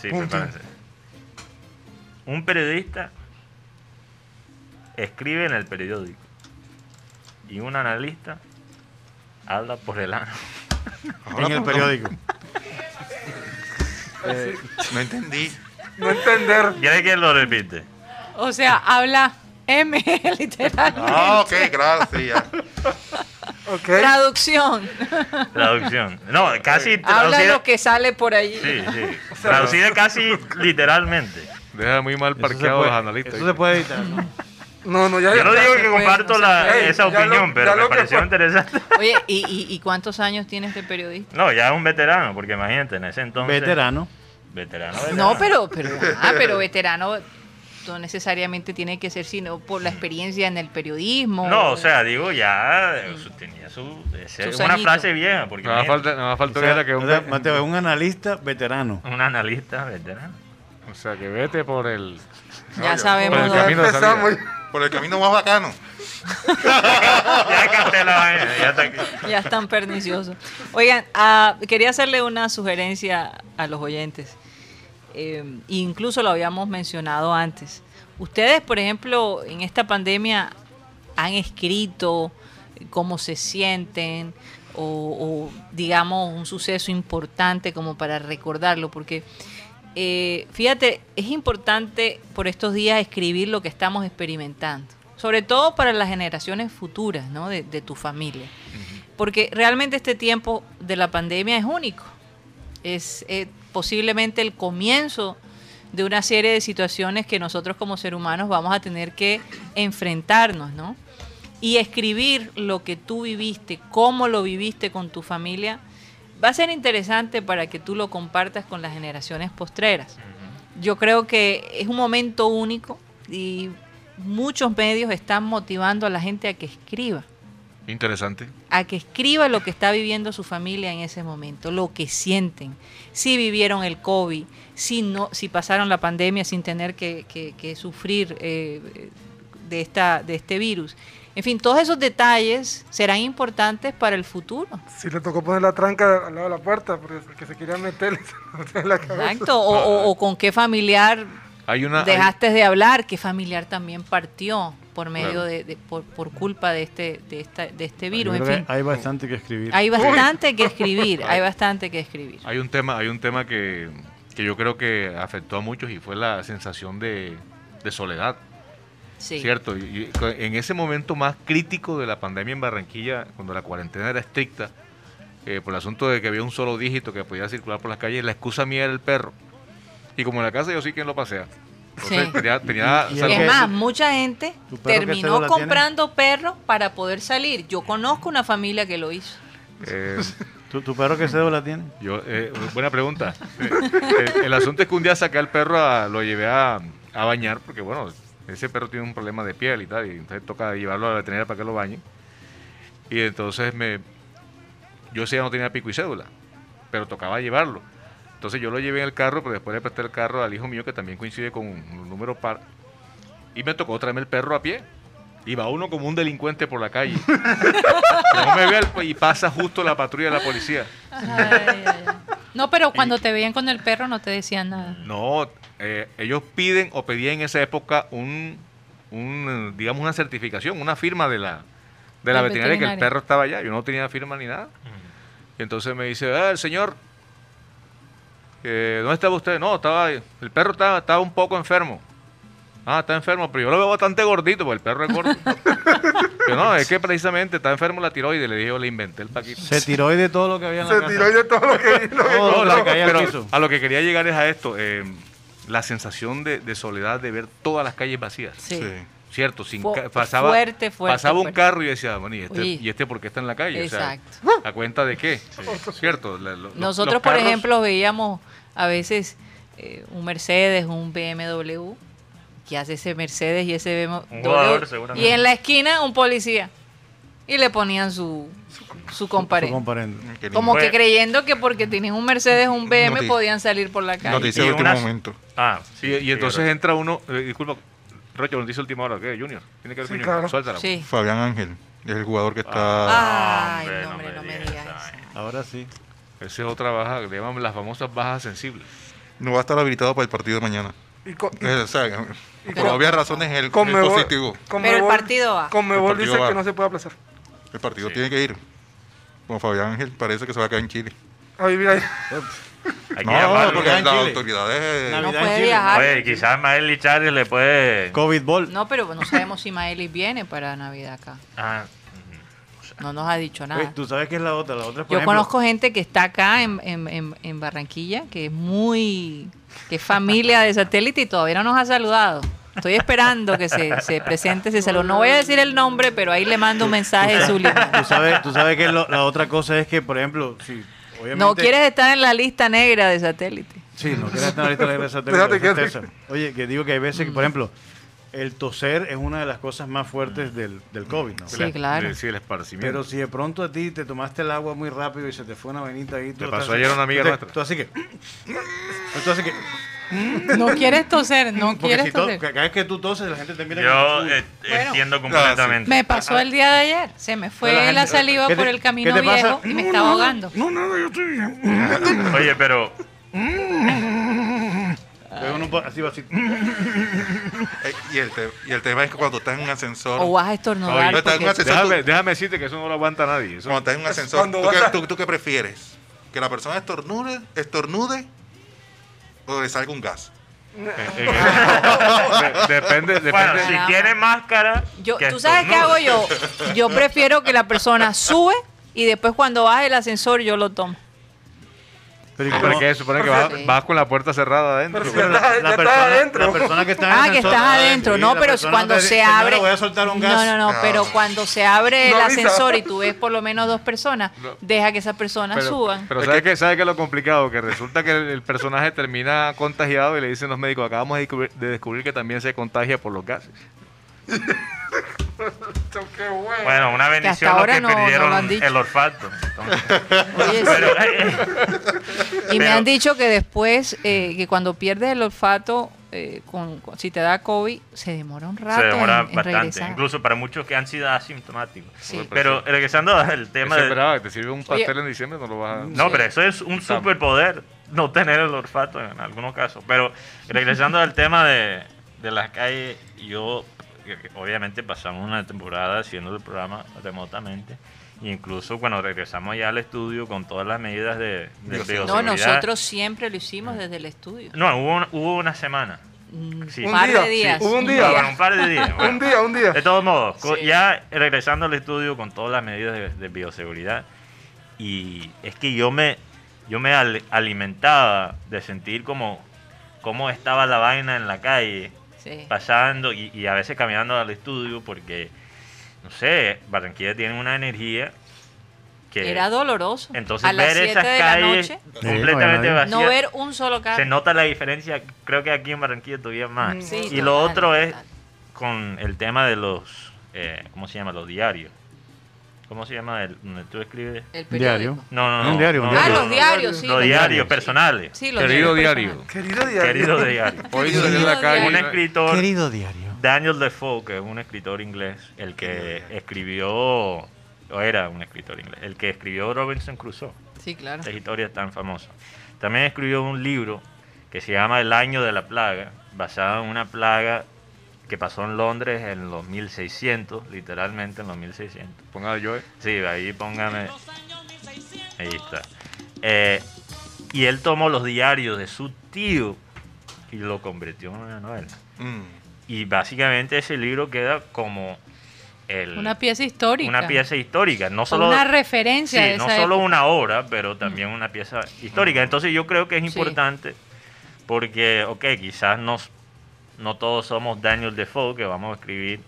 Sí, Punto. prepárense. Un periodista escribe en el periódico y un analista habla por el ano. en el periódico. Eh, no entendí. No entender. ¿Quiere que lo repite? O sea, habla M, literalmente. Ah, ok, claro, traducción. Traducción. No, casi Habla traducida. lo que sale por allí. Sí, sí. Traducida casi literalmente. Deja muy mal parqueados los analistas. Eso se puede editar, ¿no? No, no, ya. Yo no ya- digo que puede, comparto no la- esa lo- opinión, pero me pareció fue. interesante. Oye, ¿y, y, y cuántos años tiene este periodista? No, ya es un veterano, porque imagínate, en ese entonces. Veterano. Veterano. No, veterano. pero, pero, ah, pero veterano no necesariamente tiene que ser sino por la experiencia en el periodismo. No, o sea, digo, ya tenía su. Sus una frase vieja, porque. No me falta, no me O falta sea, era que un, o sea, Mateo es un analista veterano. Un analista veterano. o sea, que vete por el, ya No, sabemos por el camino de. Por el camino más bacano. ya capté la vaina, ya está aquí. ya están perniciosos. Oigan, ah, quería hacerle una sugerencia a los oyentes. Eh, incluso lo habíamos mencionado antes. Ustedes, por ejemplo, en esta pandemia han escrito cómo se sienten o, o, digamos un suceso importante como para recordarlo, porque eh, fíjate, es importante por estos días escribir lo que estamos experimentando, sobre todo para las generaciones futuras ¿no? de, de tu familia, porque realmente este tiempo de la pandemia es único, es eh, posiblemente el comienzo de una serie de situaciones que nosotros como seres humanos vamos a tener que enfrentarnos, ¿no? y escribir lo que tú viviste, cómo lo viviste con tu familia, va a ser interesante para que tú lo compartas con las generaciones postreras. Yo creo que es un momento único y muchos medios están motivando a la gente a que escriba, Interesante. a que escriba lo que está viviendo su familia en ese momento, lo que sienten, si vivieron el COVID, si no, si pasaron la pandemia sin tener que, que- que sufrir eh, de esta, de este virus. En fin, todos esos detalles serán importantes para el futuro. Si le tocó poner la tranca al lado de la puerta, porque se quería meter en la cabeza. Exacto. O, o- o con qué familiar Hay una. hay- dejaste de hablar, qué familiar también partió por medio Claro. de, de- por, por culpa de este, de esta, de este virus. En fin, hay bastante que escribir. hay bastante que escribir, hay bastante que escribir. Hay un tema, hay un tema que, que yo creo que afectó a muchos y fue la sensación de, de soledad. Sí. Cierto, y, en ese momento más crítico de la pandemia en Barranquilla, cuando la cuarentena era estricta, eh, por el asunto de que había un solo dígito que podía circular por las calles, la excusa mía era el perro. Y como en la casa yo sí quien lo pasea. Entonces Sí. tenía, tenía- Y- Es más, mucha gente ¿Tu perro qué terminó comprando perros para poder salir. Yo conozco una familia que lo hizo. eh, ¿Tu, tu perro qué cédula tiene? Yo, eh, buena pregunta. Eh, el, el asunto es que un día saqué al perro, a- lo llevé a, a bañar, porque bueno, ese perro tiene un problema de piel y tal, y entonces toca llevarlo a la veterinaria para que lo bañe. Y entonces me, yo sí ya no tenía pico y cédula, pero tocaba llevarlo. Entonces yo lo llevé en el carro, pero después le presté el carro al hijo mío, que también coincide con un número par, y me tocó traerme el perro a pie. Y va uno como un delincuente por la calle. no me ve al- y pasa justo la patrulla de la policía. No, pero cuando te veían con el perro no te decían nada. No, eh, ellos piden o pedían en esa época un, un, digamos, una certificación, una firma de la, de la Del veterinaria que el perro estaba allá. Yo no tenía firma ni nada. Y entonces me dice, ah, el señor, eh, ¿dónde estaba usted? No, estaba, el perro estaba, estaba un poco enfermo. Ah, está enfermo, pero yo lo veo bastante gordito, porque el perro es gordo. pero no, es que precisamente está enfermo la tiroides, le dije, yo le inventé el paquito. Se tiró de todo lo que había en la Se casa. tiró de todo lo que lo que Todo No, lo que pero piso. a lo que quería llegar es a esto, eh, la sensación de, de soledad de ver todas las calles vacías. Sí. Cierto, sin Fu- pasaba, fuerte, fuerte, pasaba un fuerte. carro y decía, bueno, ¿y este. ¿y este por qué está en la calle? O sea, Exacto. ¿A cuenta de qué? Cierto. la- lo- los- Nosotros, los por carros- ejemplo, veíamos a veces eh, un Mercedes, un BMW, que hace ese Mercedes y ese BMW. Un jugador, seguramente. y en la esquina un policía. Y le ponían su, su comparendo. Su comparendo. Que Como que creyendo que porque tienen un Mercedes, un BM, podían salir por la calle. Noticia de último unas- momento. Ah, Sí, y entonces entra uno, eh, disculpa, Rocho, noticia última hora, ¿qué? Junior, tiene que ver Sí, con claro. Junior, suéltala. Sí. Fabián Ángel es el jugador que está. Ay, hombre, no, no hombre, me no me digas. Ahora sí. Esa es otra baja, le llaman las famosas bajas sensibles. No va a estar habilitado para el partido de mañana. Y co- y- Eh, o sea, y por obvias razones el, el Conmebol- positivo. Pero el partido va. Conmebol dice va. que no se puede aplazar. El partido tiene que ir. Con Fabián Ángel parece que se va a quedar en Chile. A vivir ahí. hay que No, llamarlo. porque las autoridades. Navidad No puede Chile. viajar. Oye, quizás Mael Lichares le puede... COVID Ball. No, pero no sabemos si Maelis viene para Navidad acá. Ah, No nos ha dicho nada. Oye, Tú sabes qué es la otra. La otra, por Yo ejemplo, conozco gente que está acá en, en- en- en Barranquilla, que es muy, que es familia de satélite y todavía no nos ha saludado. Estoy esperando que se, se presente ese saludo. No voy a decir el nombre, pero ahí le mando un mensaje subliminal. Tú sabes, tú sabes que lo- la otra cosa es que, por ejemplo, si obviamente... No quieres estar en la lista negra de satélite. Sí, no quieres estar en la lista de la satélite. Oye, que digo que hay veces que, por ejemplo, el toser es una de las cosas más fuertes del, del COVID, ¿no? Sí, claro. De- Sí, el esparcimiento. Pero si de pronto a ti te tomaste el agua muy rápido y se te fue una venita ahí... tú estás pasó ayer a una amiga tú te- nuestra. Tú así que... Tú así que... No quieres toser, no Porque quieres si to- toser. cada vez que tú toses, la gente te mira yo como... eh, Bueno. entiendo completamente. Me pasó el día de ayer. Se me fue la saliva ¿qué te- por el camino te pasa? viejo y me estaba ahogando. No, nada, yo estoy bien. Oye, pero Luego uno pa- así va así. Eh, y, el te- y el tema es que cuando estás en un ascensor. O vas a estornudar. Oye, estás en un porque- ascensor. Déjame, tú- déjame decirte que eso no lo aguanta nadie. Eso- Cuando estás en un ascensor, cuando ¿tú, vas qué, a- tú- tú qué prefieres? ¿Que la persona estornude, estornude o le salga un gas? en- en- de- depende, depende. bueno, si tiene máscara, Yo, que ¿Tú sabes qué hago estornude. yo? Yo prefiero que la persona sube y después cuando baje el ascensor yo lo tomo. Pero, ¿y por qué supone que vas, vas con la puerta cerrada adentro? Pero si ya está- ya está adentro. la persona que está en Ah, el que estás adentro, Sí, no, la pero persona cuando te- se señora, abre. voy a soltar un gas. No, no, no, pero cuando se abre el ascensor y tú ves por lo menos dos personas, No. deja que esas personas Pero, suban. pero ¿sabe qué sabe que es lo complicado? Que resulta que el, el personaje termina contagiado y le dicen los médicos, acabamos de descubrir, de descubrir que también se contagia por los gases. Qué bueno. Bueno, una hasta bendición los ahora que no- no lo perdieron han dicho. el olfato. Oye, sí. Pero, eh, Y me han dicho que después, eh, que cuando pierdes el olfato, eh, con, con- si te da COVID, se demora un rato se demora en- en, bastante, regresar. incluso para muchos que han sido asintomáticos. Sí. Pero regresando al tema Eso de... es bravo, te sirve un Oye. pastel en diciembre, no lo vas a... No, pero eso es un superpoder, no tener el olfato en algunos casos. Pero regresando al tema de, de las calles, yo, que- que obviamente pasamos una temporada haciendo el programa remotamente. e Incluso cuando regresamos ya al estudio con todas las medidas de, de No, No, bioseguridad. nosotros siempre lo hicimos desde el estudio. No, hubo, una- hubo una semana. Mm, Sí. Un par día, de días. sí, hubo un día. Bueno, un par de días. bueno. Un día, un día. De todos modos, Sí. ya regresando al estudio con todas las medidas de, de bioseguridad, y es que yo me, yo me al- alimentaba de sentir como cómo estaba la vaina en la calle, Sí. pasando y, y a veces caminando al estudio, porque, no sé, Barranquilla tiene una energía que... Era doloroso. entonces a ver 7 esas calles noche, completamente Sí, vacías. no ver un solo carro. Se nota la diferencia, creo que aquí en Barranquilla todavía más. Sí, y total, lo otro es total. con el tema de los, eh, ¿cómo se llama? Los diarios. ¿Cómo se llama el donde tú escribes? El Diario. No, no, no. Un diario, un no, diario. Ah, los diarios, sí. Los diarios personales. Sí, los Querido diarios diario. Querido diario. Querido diario. Hoy salí en la calle. Un escritor, Querido diario. Daniel Defoe, que es un escritor inglés, el que escribió, o era un escritor inglés, el que escribió Robinson Crusoe. Sí, claro. esta historia tan famosa. También escribió un libro que se llama El año de la plaga, basado en una plaga que pasó en Londres en los 1600, literalmente en los 1600. Ponga yo. Sí, ahí póngame. Ahí está. Eh, y él tomó los diarios de su tío y lo convirtió en una novela. Mm. Y básicamente ese libro queda como el, Una pieza histórica. una pieza histórica, no solo una referencia Sí, de no esa solo época. una obra, pero también una pieza histórica. Entonces yo creo que es Sí. importante porque, ok, quizás nos, no todos somos Daniel Defoe, que vamos a escribir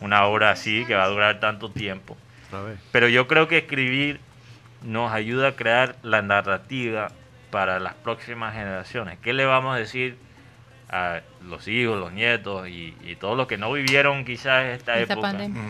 una obra así, que va a durar tanto tiempo. Pero yo creo que escribir nos ayuda a crear la narrativa para las próximas generaciones. ¿Qué le vamos a decir a los hijos, los nietos y, y todos los que no vivieron quizás esta, Esta época? pandemia.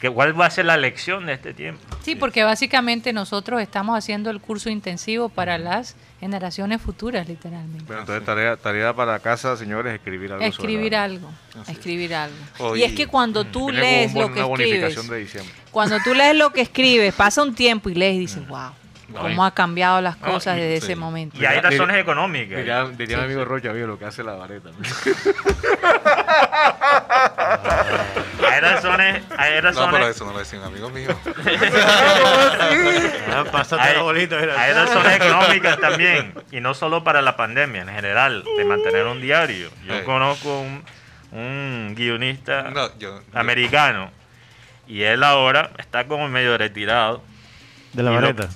¿Qué, ¿Cuál va a ser la lección de este tiempo? Sí, porque básicamente nosotros estamos haciendo el curso intensivo para las generaciones futuras, literalmente. Bueno, entonces tarea, tarea para casa, señores, escribir algo. sobre Escribir la- algo. Así es. Escribir algo. Oye. Y es que cuando tú Viene lees un lo que escribes, de diciembre. cuando tú lees lo que escribes, pasa un tiempo y lees y dices, wow, cómo ha cambiado las No, cosas y- desde sí. ese momento. Y hay Diría- razones económicas. Diría, diría Sí, mi amigo sí. Rocha, mira lo que hace la vareta. Hay razones, hay No, pero razones, eso no lo decía un amigo mío. Ah, pásate hay, la bolita. mira. hay razones económicas también. Y no solo para la pandemia, en general, de mantener un diario. Yo conozco un, un guionista No, yo, yo- americano y él ahora está como medio retirado. De la vareta.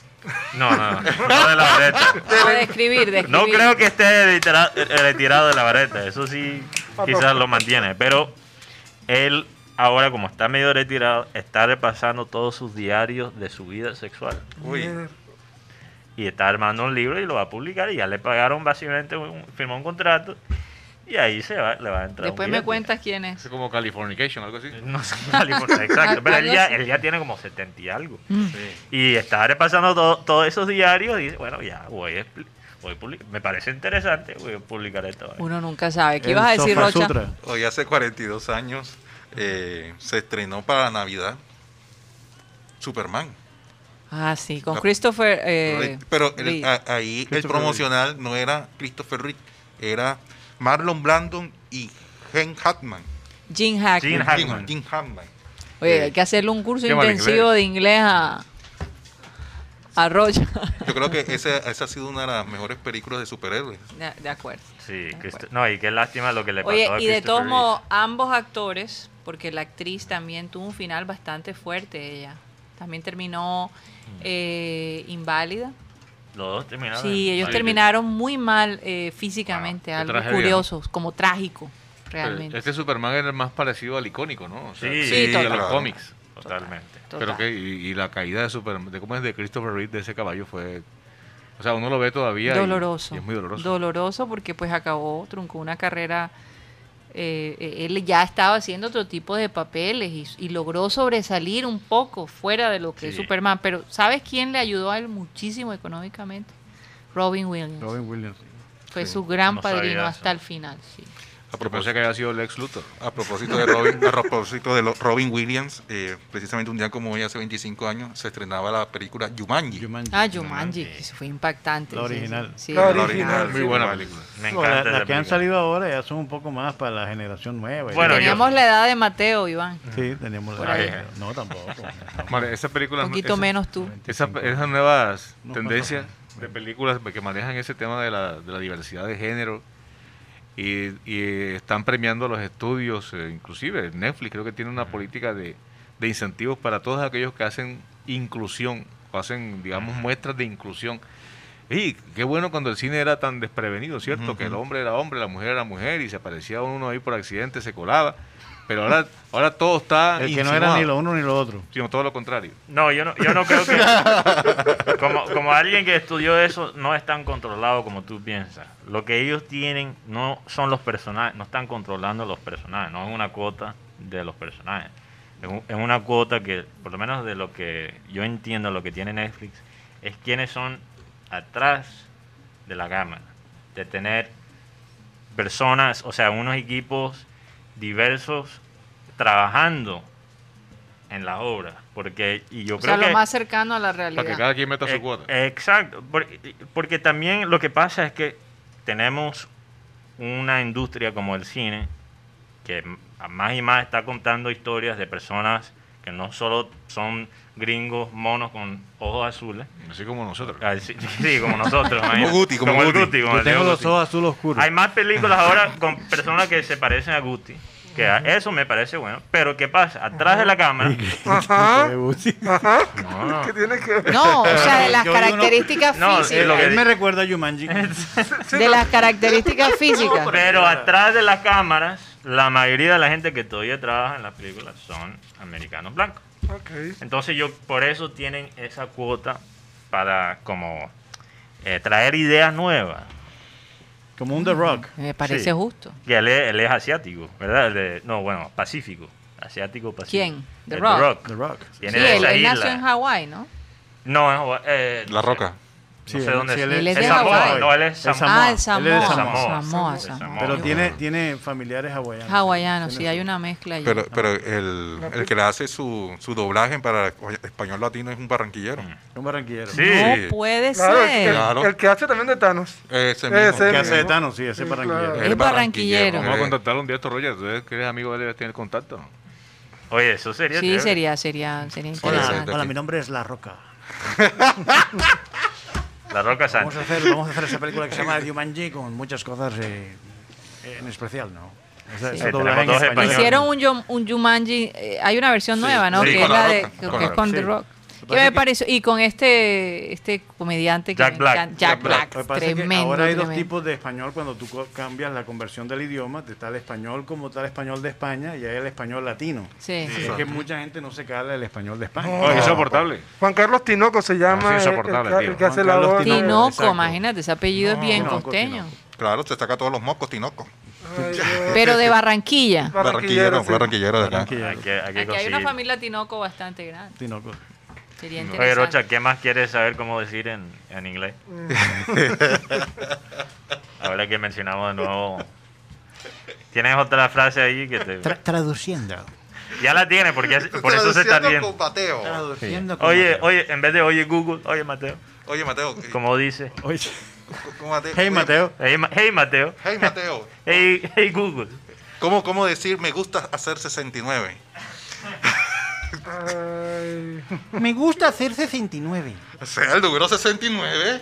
No, no, no, no de la vareta. No, de escribir, de escribir. No creo que esté retira- retirado de la vareta, eso sí quizás lo mantiene, pero él ahora como está medio retirado, está repasando todos sus diarios de su vida sexual Uy, y está armando un libro y lo va a publicar y ya le pagaron básicamente, un- firmó un contrato y ahí se va, le va a entrar. un Después me cuentas quién es. Es como Californication, algo así. No sé, California, exacto, pero él ya, él ya tiene como 70 y algo. Mm. sí. Y está repasando todo- todos esos diarios y dice, bueno, ya voy a, voy a publicar. Me parece interesante, voy a publicar esto. Uno nunca sabe. ¿Qué El ibas a decir, Rocha? Sutra. Hoy hace 42 años eh, se estrenó para la Navidad Superman. Ah, sí, con Christopher. eh, Pero el- a- ahí el promocional no era Christopher Reeve, era Marlon Brandon y Gene Hackman. Gene Hackman. Gene Hackman. Gene Hackman. Oye, hay que hacerle un curso intensivo inglés. de inglés a, a Rocha. Yo creo que esa, esa ha sido una de las mejores películas de superhéroes. de, de acuerdo. Sí, De acuerdo. no, y qué lástima lo que le pasó Oye, a y de todos modos, ambos actores, porque la actriz también tuvo un final bastante fuerte, ella. También terminó Mm. eh, inválida Los dos terminaron. Sí, ellos terminaron muy mal eh, físicamente, algo curioso, como trágico, Pero realmente. Este Superman era el más parecido al icónico, ¿no? O sea, Sí, Sí, de total. los cómics. Totalmente. Pero que, y, y la caída de Superman, de cómo es de Christopher Reeve de ese caballo fue. O sea, uno lo ve todavía. y- doloroso. y es muy doloroso. Doloroso porque pues acabó, truncó una carrera. Eh, eh, él ya estaba haciendo otro tipo de papeles y, y logró sobresalir un poco fuera de lo que es. Superman. Pero ¿sabes quién le ayudó a él muchísimo económicamente? Robin Williams. Robin Williams. Fue Sí. su gran No padrino hasta el final. Sí. A Yo propósito, que había sido Lex Luthor. a propósito de Robin, a propósito de lo- Robin Williams, eh, precisamente un día como hoy, hace 25 años, se estrenaba la película Jumanji. Jumanji. Ah, Jumanji, eso fue impactante. La sí, sí, original. sí, La la original. Muy buena película. Me No, encanta. la- esa las que han salido ahora ya son un poco más para la generación nueva. Bueno, yo- Teníamos la edad de Mateo, Iván. Sí, teníamos la ahí. No, tampoco. Vale, esa película. Un poquito esa- menos tú. Esa, esas nuevas No, tendencias de películas que manejan ese tema de la, de la diversidad de género y, y están premiando los estudios, eh, inclusive Netflix creo que tiene una política de, de incentivos para todos aquellos que hacen inclusión o hacen, digamos, muestras de inclusión. Y qué bueno cuando el cine era tan desprevenido, ¿cierto? Que el hombre era hombre, la mujer era mujer y se aparecía uno ahí por accidente, se colaba. Pero ahora, ahora todo está El que no era ni lo uno ni lo otro. sino todo lo contrario. No, yo no, yo no creo que. como, como alguien que estudió eso, no es tan controlado como tú piensas. Lo que ellos tienen no son los personajes, no están controlando los personajes, no es una cuota de los personajes. Es, un- es una cuota que, por lo menos de lo que yo entiendo, lo que tiene Netflix, es quienes son atrás de la cámara. De tener personas, o sea, unos equipos diversos trabajando en la obra. Porque, y yo O creo sea, lo que. más cercano a la realidad. Para que cada quien meta su Eh, cuota. Exacto, porque, porque también lo que pasa es que tenemos una industria como el cine que más y más está contando historias de personas que no solo son gringos monos con ojos azules. Así como nosotros. Ah, sí, sí, como nosotros. Guti, como Guti. Guti, como Yo el tengo los Guti. ojos azul oscuros. Hay más películas ahora con personas que se parecen a Guti. Que a- eso me parece bueno. Pero ¿qué pasa? Atrás de la cámara. Ajá. Ajá. No. ¿Qué tiene que ver? No, o sea, de las Yo características No, físicas. lo que- Él me recuerda a Jumanji. De las características físicas. Pero atrás de las cámaras, la mayoría de la gente que todavía trabaja en las películas son americanos blancos. Ok. Entonces yo por eso tienen esa cuota para como eh, traer ideas nuevas. Como un The Rock. Me parece Sí. justo. Que él es, él es asiático, ¿verdad? No, bueno, pacífico. Asiático, pacífico. ¿Quién? The Eh, Rock. The Rock. Sí, de él, nació en Hawái, ¿no? No, eh, La Roca. No Sí, sé él- dónde sí, es. él es de Samoa. No, él es Es Samoa. Ah, Él el es de Samoa. Pero tiene, tiene familiares hawaianos. Hawaiano, sí, hay una mezcla allí. Pero, pero el, el que le hace su, su doblaje para español latino es un barranquillero. Un barranquillero. Sí. No puede Claro, el, ser. que- Claro. el que hace también de Thanos. Ese mismo. Ese ¿Qué hace de. Thanos? Sí, ese Sí, barranquillero. claro. Es barranquillero. Vamos a Eh, contactarlo un día a estos Roger. Tú que eres amigo de él, debes tener contacto. Oye, eso sería Sí, sería, sería, sería Hola. interesante. Hola, mi nombre es La Roca. La Roca Vamos a, hacer, vamos a hacer esa película que se llama Jumanji con muchas cosas eh, en especial, ¿no? Sí. Eh, en español. españoles. Hicieron un, un Jumanji, eh, hay una versión nueva, ¿no? sí, que es La la de, que con es con. The. Rock. Que ¿Qué me es que- pareció? Y con este este comediante que Jack me Black. encanta, Jack Jack Black. Que es que tremendo. ahora hay dos tipos de español cuando tú cambias la conversión del idioma, de tal español como tal español de España y hay el español latino. Sí. Es que mucha gente no se cala el español de España. No. Oh, es insoportable. Juan Carlos Tinoco se llama. No, sí, el- insoportable, el, que- el que hace la voz. Tinoco. imagínate, ese apellido es bien Tinoco, costeño. Tinoco. Claro, se saca todos los mocos, Tinoco. Ay. Pero de Barranquilla. Barranquillero, sí. barranquillero de acá. Que, hay que Aquí hay una familia Tinoco bastante grande. Tinoco. Sería Oye, interesante. Rocha, ¿qué más quieres saber cómo decir en, en inglés? Ahora que mencionamos de nuevo. ¿Tienes otra frase ahí que te... traduciendo. Ya la tienes, porque es- por eso se está Traduciendo riendo. con Mateo. Traduciendo. Oye, oye, en vez de oye Google, oye Mateo, Oye, Mateo. como dice. Oye. ¿cómo Mateo? Hey, Mateo. Hey, Ma- hey, Mateo. Hey, Mateo. Hey, hey Google. ¿Cómo, ¿Cómo decir me gusta hacer 69? Ay. Me gusta hacer 69. O sea, el número 69.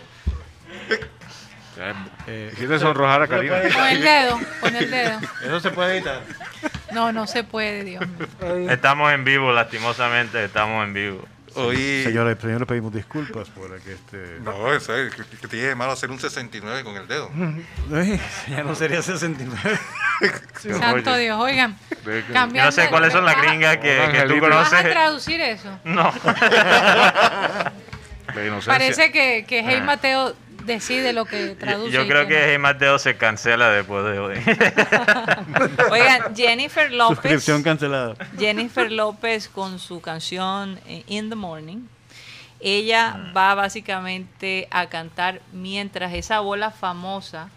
Eh, Quieres sonrojar a Karina. Con el dedo, con el dedo. Eso se puede editar. No, no se puede, Dios mío. Estamos en vivo, lastimosamente, estamos en vivo. Hoy- Señores, señores, pedimos disculpas por que este. No, eso es, que, que tiene de malo hacer un 69 con el dedo. Ya no sería 69. Santo Dios, oigan. Yo no sé cuáles son las gringas que, que tú Angelito. ¿Vas a conoces. traducir eso? No. La. Parece que, que Hey Ah. Mateo decide lo que traduce. yo creo que no. Mateo se cancela después de hoy. Oigan, Jennifer López. Suscripción cancelada. Jennifer López con su canción eh, In the Morning. Ella va básicamente a cantar mientras esa bola famosa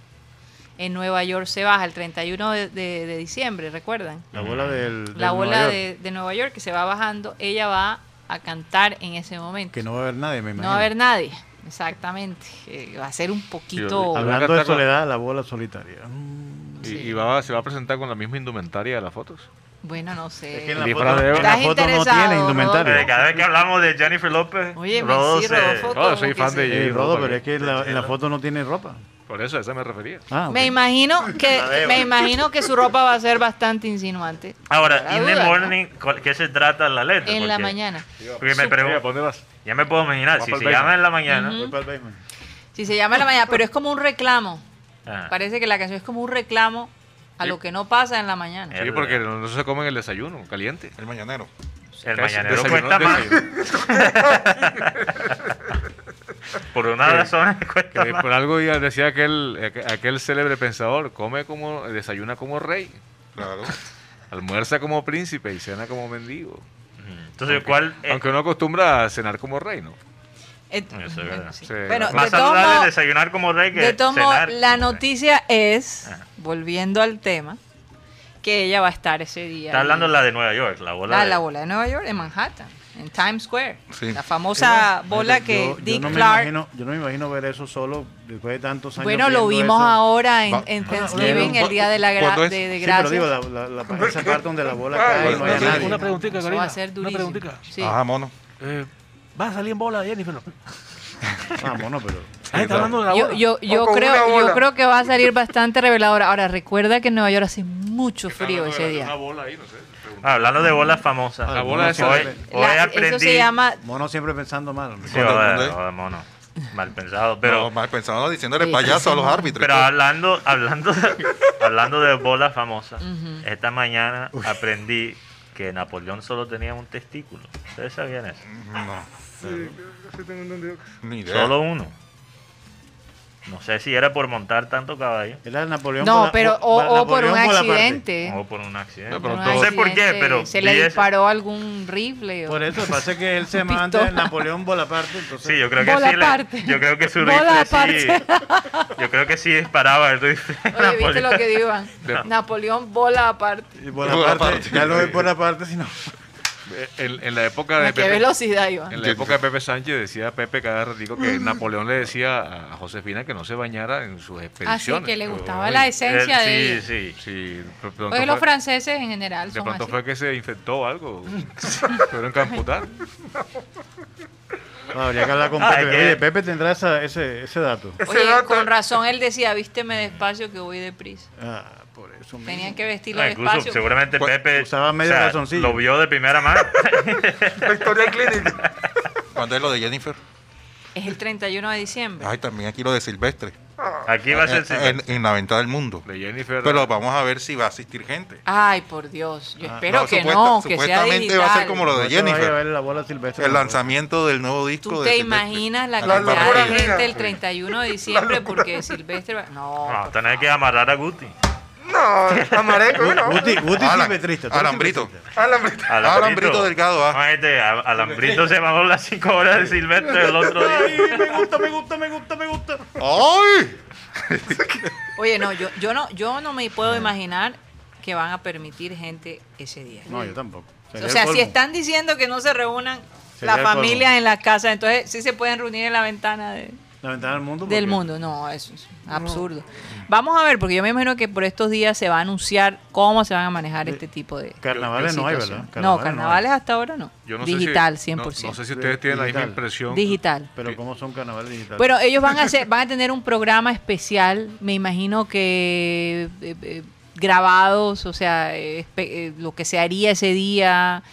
en Nueva York se baja el 31 de, de- de diciembre, ¿recuerdan? La bola del. del La bola de, de Nueva York que se va bajando, ella va a cantar en ese momento. Que no va a haber nadie, me No imagino. va a haber nadie, exactamente. Eh, va a ser un poquito... Hablando Acá de soledad, la bola solitaria. Y, y va, se va a presentar con la misma indumentaria de las fotos. Bueno, no sé. Es que en la foto, de Eva. en la foto no tiene indumentaria. Cada vez que hablamos de Jennifer López, Oye, Rodo sí, se- Rodolfo, No, como soy fan sí. de Eh, Rodo, pero es que la- en la foto no tiene ropa. Por eso, a eso me refería. Ah. Me imagino que me imagino que su ropa va a ser bastante insinuante. Ahora, in the duda, ¿no? morning, ¿cuál- ¿qué se trata la letra? En la mañana. Porque me pregunto, ¿para dónde vas? ya me puedo imaginar, si se basement. llama en la mañana, Ujú. Voy para el basement. Si se llama en la mañana, pero es como un reclamo. ah, Parece que la canción es como un reclamo a Sí. lo que no pasa en la mañana. Sí, porque no, no se come en el desayuno, caliente. El mañanero. el mañanero desayuno, cuesta más. Por una Que- razón cuesta Que más. por algo ya decía aquel, aqu- aquel célebre pensador, come como, desayuna como rey, Claro. almuerza como príncipe y cena como mendigo. Entonces, Aunque- ¿cuál? eh, Aunque uno acostumbra a cenar como rey, ¿no? Eso es bueno, verdad. sí. Sí. Bueno, más de saludable desayunar como rey que de modos, cenar la rey. noticia es, Ajá. volviendo al tema, que ella va a estar ese día. Está hablando ahí. la de Nueva York, la bola la, de... la bola de Nueva York, en Manhattan, en Times Square. Sí. La famosa bola Yo- que yo Dick no me Clark. imagino- yo no me imagino ver eso solo después de tantos años. Bueno, lo vimos eso. ahora en, en Ah, Thanksgiving, bueno. el día de la gra- ¿Cuándo es? de, de Sí, pero digo, la, la, la- esa parte donde la bola cae y no hay sí, nadie. Una preguntita, Karina. va a ser Una durísimo. preguntita. Sí. Ajá, mono. Eh, ¿Va a salir en bola, Jennifer? Ah, mono, pero. Ah, está hablando de la Yo, bola. yo, yo una creo, yo creo que va a salir bastante reveladora. Ahora, recuerda que en Nueva York hace mucho frío ese Una día. bola ahí, no sé. Ah, hablando de bolas famosas. Ah, La bola mono esa hoy, siempre- hoy La- aprendí... eso se llama Mono siempre pensando mal. Sí, ¿Cuándo- joder, cuándo es? joder, mono. Mal pensado. Pero mal pensado, no, diciéndole payaso a los árbitros. pero hablando, hablando, de, hablando de bolas famosas, esta mañana aprendí que Napoleón solo tenía un testículo. ¿Ustedes sabían eso? No, Sí, sí tengo entendido. ni idea. Solo uno. No sé si era por montar tanto caballo Era Napoleón No, pero o, por un accidente. o por un accidente. Por un no sé por qué, pero se le disparó algún rifle. o- Por eso, parece que él se Pistola. Napoleón Bonaparte. Entonces, Sí, yo creo que sí. Bonaparte. le- yo creo que su rifle sí. Yo creo que sí disparaba el rifle. Oye, ¿viste lo que digo? De- Napoleón bola aparte. y Bonaparte, Bonaparte. ya no es Bonaparte, sino. Eh, En, en la época de ¿A qué Pepe, velocidad en la época de Pepe Sánchez decía Pepe cada ratito que Napoleón le decía a Josefina que no se bañara en sus Así expediciones. Ah, que le gustaba la esencia Él- de ella. sí, sí. Sí, los fue, franceses en general de son pronto así. fue que se infectó algo. Fueron que amputar. No, habría que hablar con Ah, Pepe. Oye, Pepe tendrá esa- ese, ese dato. Oye, dato- con razón él decía, vísteme despacio que voy deprisa. Ah, por eso mismo. Tenían que vestirlo No, incluso despacio. seguramente Pues, Pepe usaba medio calzoncillo. lo vio de primera mano. Victoria Clínica. ¿Cuándo es lo de Jennifer? Es el 31 de diciembre. Ay, también aquí lo de Silvestre. Aquí va a ser En, Silvestre. en- en la ventana del mundo. De Jennifer. Pero vamos a ver si va a asistir gente. Ay, por Dios. Yo Ah, espero no, que supuesta- no, que supuestamente va a ser como lo de Jennifer. ver la bola silvestre. El lanzamiento del nuevo disco ¿Tú de te Silvestre. imaginas la La cantidad de gente el 31 de diciembre porque Silvestre va... No, No, tenés que amarrar a Guti. No, amareco, no. Guti, Guti Alan- eres Alambrito. Alambrito. Alambrito Delgado, ah. Este, a- Alambrito se mamó las 5 horas de Silvestre el otro día. Ay, me gusta, me gusta, me gusta, me gusta. ¡Ay! Oye, no, yo, yo no, yo no me puedo imaginar que van a permitir gente ese día. No, yo tampoco. Sería O sea, si están diciendo que no se reúnan Sería la el colmo. familia en la casa, entonces sí se pueden reunir en la ventana de- La ventana del mundo. del mundo. No, eso es absurdo. Vamos a ver, porque yo me imagino que por estos días se va a anunciar cómo se van a manejar este tipo de Carnavales de no hay. ¿verdad? no, Carnavales no carnavales hasta ahora no. Yo no sé si- Digital, no- 100%. No, sé si ustedes tienen la misma Digital. impresión. Digital. Pero ¿cómo son carnavales digitales? Bueno, ellos van a hacer, van a tener un programa especial, me imagino que eh, eh, grabados, o sea, eh, eh, lo que se haría ese día,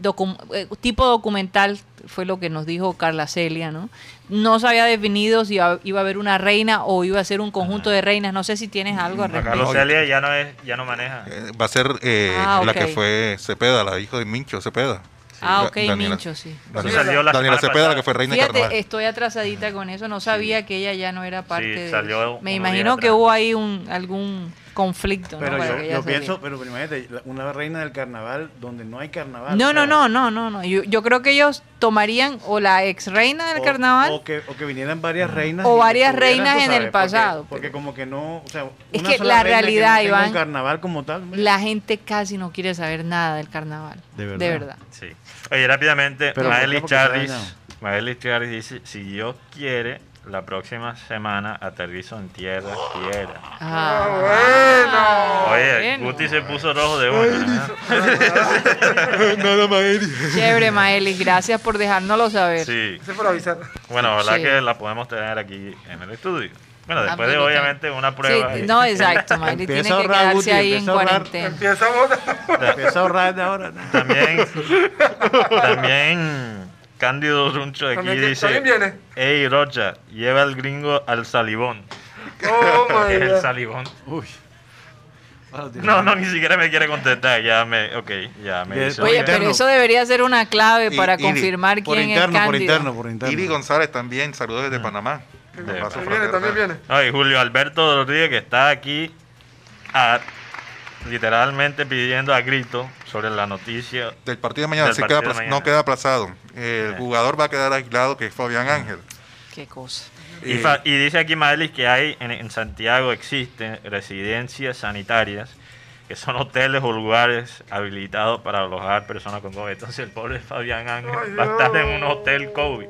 docu- eh, tipo documental, fue lo que nos dijo Carla Celia, ¿no? No se había definido si iba, iba a haber una reina o iba a ser un conjunto de reinas. No sé si tienes algo al respecto. Celia ya no es, ya no maneja. Eh, Va a ser eh, Ah, la que fue Cepeda, la hija de Mincho Cepeda. Ah, ok, Daniela- Mincho, sí. Daniela, salió la Daniela Cepeda, pasada. la que fue reina de Fíjate, carnaval. estoy atrasadita con eso. No sabía que ella ya no era parte de salió. Me imagino que atrás. hubo ahí un, algún conflicto. Pero yo, que pienso, pero imagínate, la- una reina del carnaval donde no hay carnaval. No, o sea, no, no, no, no, no. Yo, yo creo que ellos tomarían o la ex reina del o- carnaval O que, o que vinieran varias reinas. O varias reinas en el pasado, Porque, porque como que no, o sea, Es una que sola la reina realidad, no tenga Iván, un carnaval como tal. la gente casi no quiere saber nada del carnaval. De verdad. De verdad. Sí. Oye, rápidamente, se Charris. Madeline Charris dice, si Dios quiere, la próxima semana aterrizo en tierra, tierra. Ah, Oye, bueno. Guti se puso rojo de una. Nada más. Chévere, Maelis. Gracias por dejárnoslo saber. Sí. Gracias por avisar. Bueno, ojalá Sí. que la podemos tener aquí en el estudio. Bueno, después de obviamente una prueba. Sí, no, exacto, Maelis tiene que ahorrar, quedarse Guti, ahí en ahorrar. cuarentena. Empieza a votar. Empieza a ahorrar de ahora. También, también Cándido Runcho aquí También dice, también viene. hey Rocha, lleva al gringo al salivón. Oh, my el God. salivón. Uy. No, no, ni siquiera me quiere contestar, ya me, ok, ya me hizo. Oye, pero eso debería ser una clave Y- para confirmar por quién interno, es por Cándido. interno, por interno. Iri González también, saludos Mm. desde Panamá. De- Paso También viene, también viene. No, y Julio Alberto Rodríguez que está aquí a- literalmente pidiendo a grito sobre la noticia Del partido de mañana, sí partido queda de apla- mañana. no queda aplazado. El Sí. jugador va a quedar aislado, que es Fabián Ángel. Qué cosa. Y, Eh, fa- y dice aquí Maelis que hay en, en Santiago existen residencias sanitarias que son hoteles o lugares habilitados para alojar personas con COVID. Entonces el pobre Fabián Ángel Ay, va a estar en un hotel COVID.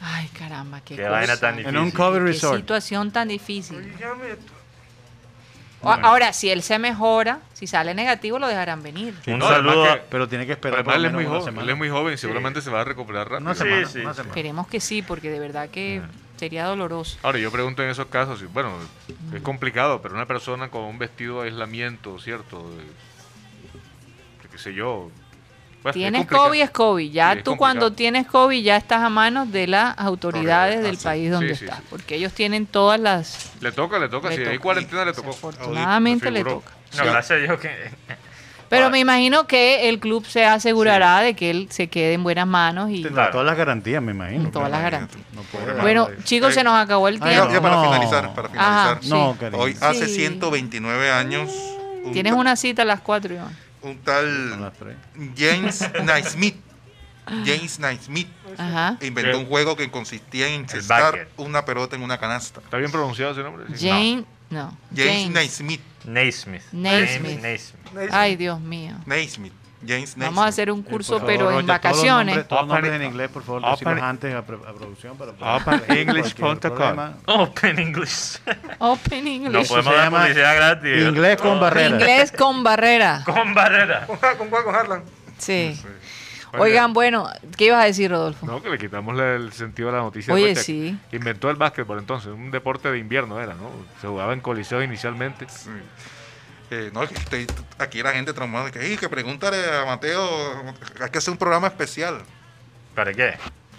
Ay, caramba, qué, Qué cosa. vaina tan En un difícil. COVID Qué resort. situación tan difícil. Oígame, O- Ahora, si él se mejora, si sale negativo, lo dejarán venir. Un No, saludo. que- Pero tiene que esperar además él es muy joven, él es muy joven y seguramente se va a recuperar rápido. Una semana, sí, una sí. semana. Esperemos que sí, porque de verdad que sería doloroso. Ahora, yo pregunto en esos casos, bueno, es complicado, pero una persona con un vestido de aislamiento, ¿cierto? De- qué sé yo. Pues, es Tienes. COVID, es COVID. Ya Sí, tú cuando tienes COVID ya estás a manos de las autoridades del Sí, país donde sí, sí, estás. sí. Porque ellos tienen todas las... Le toca, le toca. Le si hay toca. cuarentena, le tocó. Afortunadamente le toca. No, gracias a Dios que. Pero me imagino que el club se asegurará de que él se quede en buenas manos y... Tendrá todas las garantías, me imagino. Todas las garantías. No Bueno, chicos, se nos acabó el Ah, tiempo. ya, ya para No. finalizar, para Ajá, finalizar. sí. No. Hoy hace Sí. 129 años, un, Tienes una cita a las 4, Iván. Un tal. James Naismith, James Naismith Ajá. inventó un juego que consistía en encestar una pelota en una canasta. ¿Está bien pronunciado ese nombre? Sí. Jane, no. James James. Naismith, Naismith. Naismith. Naismith. Ay, Dios mío. Naismith, James Naismith. Vamos a hacer un curso, Eh, favor, pero en Rocha, todos los vacaciones. nombres- Todos los nombres en inglés, por favor, Open- antes a, a producción para para- OpenEnglish.com. Open English. Open No English. podemos se dar publicidad gratis. Inglés con Oh, barrera. Inglés con barrera. Con barrera. ¿Con. ¿Con Harlan? Sí. Oiga. Oigan, bueno, ¿qué ibas a decir, Rodolfo? No, que le quitamos el sentido de la noticia. Oye, sí. Inventó el básquetbol entonces, un deporte de invierno era, ¿no? Se jugaba en coliseo inicialmente. Sí. Eh, no, que estoy- aquí la gente traumada que, "Ey, que pregúntale a Mateo, hay que hacer un programa especial. ¿Para qué?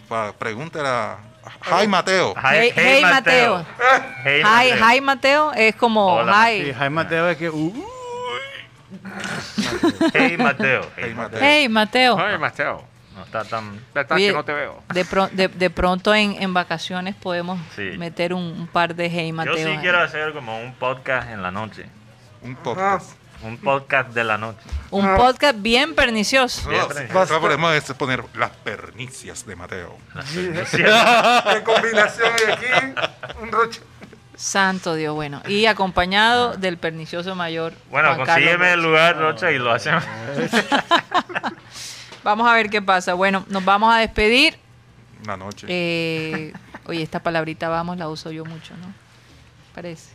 Pa, pregúntale a Hi Mateo. Hey, hey, Mateo. Hey, Hi, Mateo. hi, Mateo. Es como Hola, Sí, hi. Mateo es que. uh, Hey, Mateo. Hey, Mateo. Hey, Mateo. No está tan. Oye, que no te veo. De, pro- de, de pronto en, en vacaciones podemos Sí. meter un, un par de hey, Mateo. Yo sí ahí. quiero hacer como un podcast en la noche. Un podcast. Un podcast de la noche. Un podcast bien pernicioso. Bien, podemos poner las pernicias de Mateo. En combinación y aquí, un roche. Santo Dios, bueno. Y acompañado del pernicioso mayor. Bueno, Juan Carlos consígueme el lugar, Rocha, y lo hacemos. Vamos a ver qué pasa. Bueno, nos vamos a despedir. Una noche. Eh, oye, esta palabrita vamos la uso yo mucho, ¿no? Parece.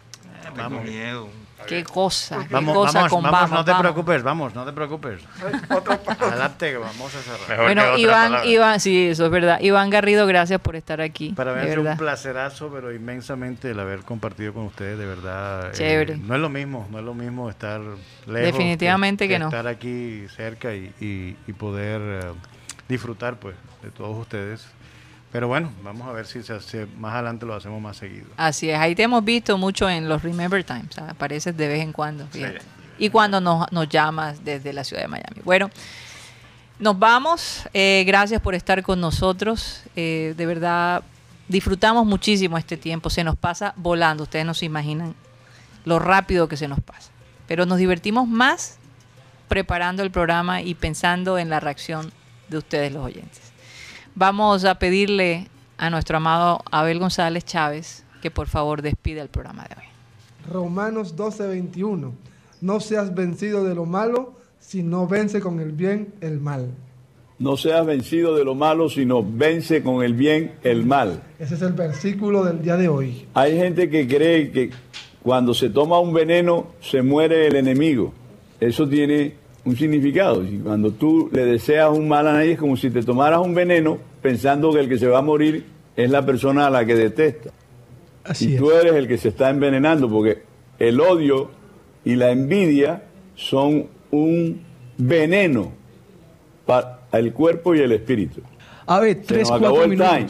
Tengo miedo. Qué cosa, qué Vamos, cosa vamos, con vamos, no te vamos. preocupes, vamos, no te preocupes. Adelante, que vamos a cerrar. Bueno, Iván, Iván, sí, eso es verdad. Iván Garrido, gracias por estar aquí. Para mí ha sido un placerazo, pero inmensamente el haber compartido con ustedes, de verdad. eh, Chévere. no es lo mismo, no es lo mismo estar lejos. Definitivamente que no. Estar aquí cerca y, y- y poder eh, disfrutar, pues, de todos ustedes. Pero bueno, vamos a ver si se hace- más adelante lo hacemos más seguido. Así es, ahí te hemos visto mucho en los Remember Times, ¿sabes? apareces de vez en cuando. Y cuando nos, nos llamas desde la ciudad de Miami. Bueno, nos vamos, eh, gracias por estar con nosotros, eh, de verdad disfrutamos muchísimo este tiempo, se nos pasa volando, ustedes no se imaginan lo rápido que se nos pasa, pero nos divertimos más preparando el programa y pensando en la reacción de ustedes los oyentes. Vamos a pedirle a nuestro amado Abel González Chávez que por favor despida el programa de hoy. Romanos 12, 21. No seas vencido de lo malo, sino vence con el bien el mal. No seas vencido de lo malo, sino vence con el bien el mal. Ese es el versículo del día de hoy. Hay gente que cree que cuando se toma un veneno se muere el enemigo. Eso tiene un significado. Y cuando tú le deseas un mal a nadie es como si te tomaras un veneno pensando que el que se va a morir es la persona a la que detesta. y tú eres el que se está envenenando porque el odio y la envidia son un veneno para el cuerpo y el espíritu. A ver, Se tres, nos acabó cuatro el time.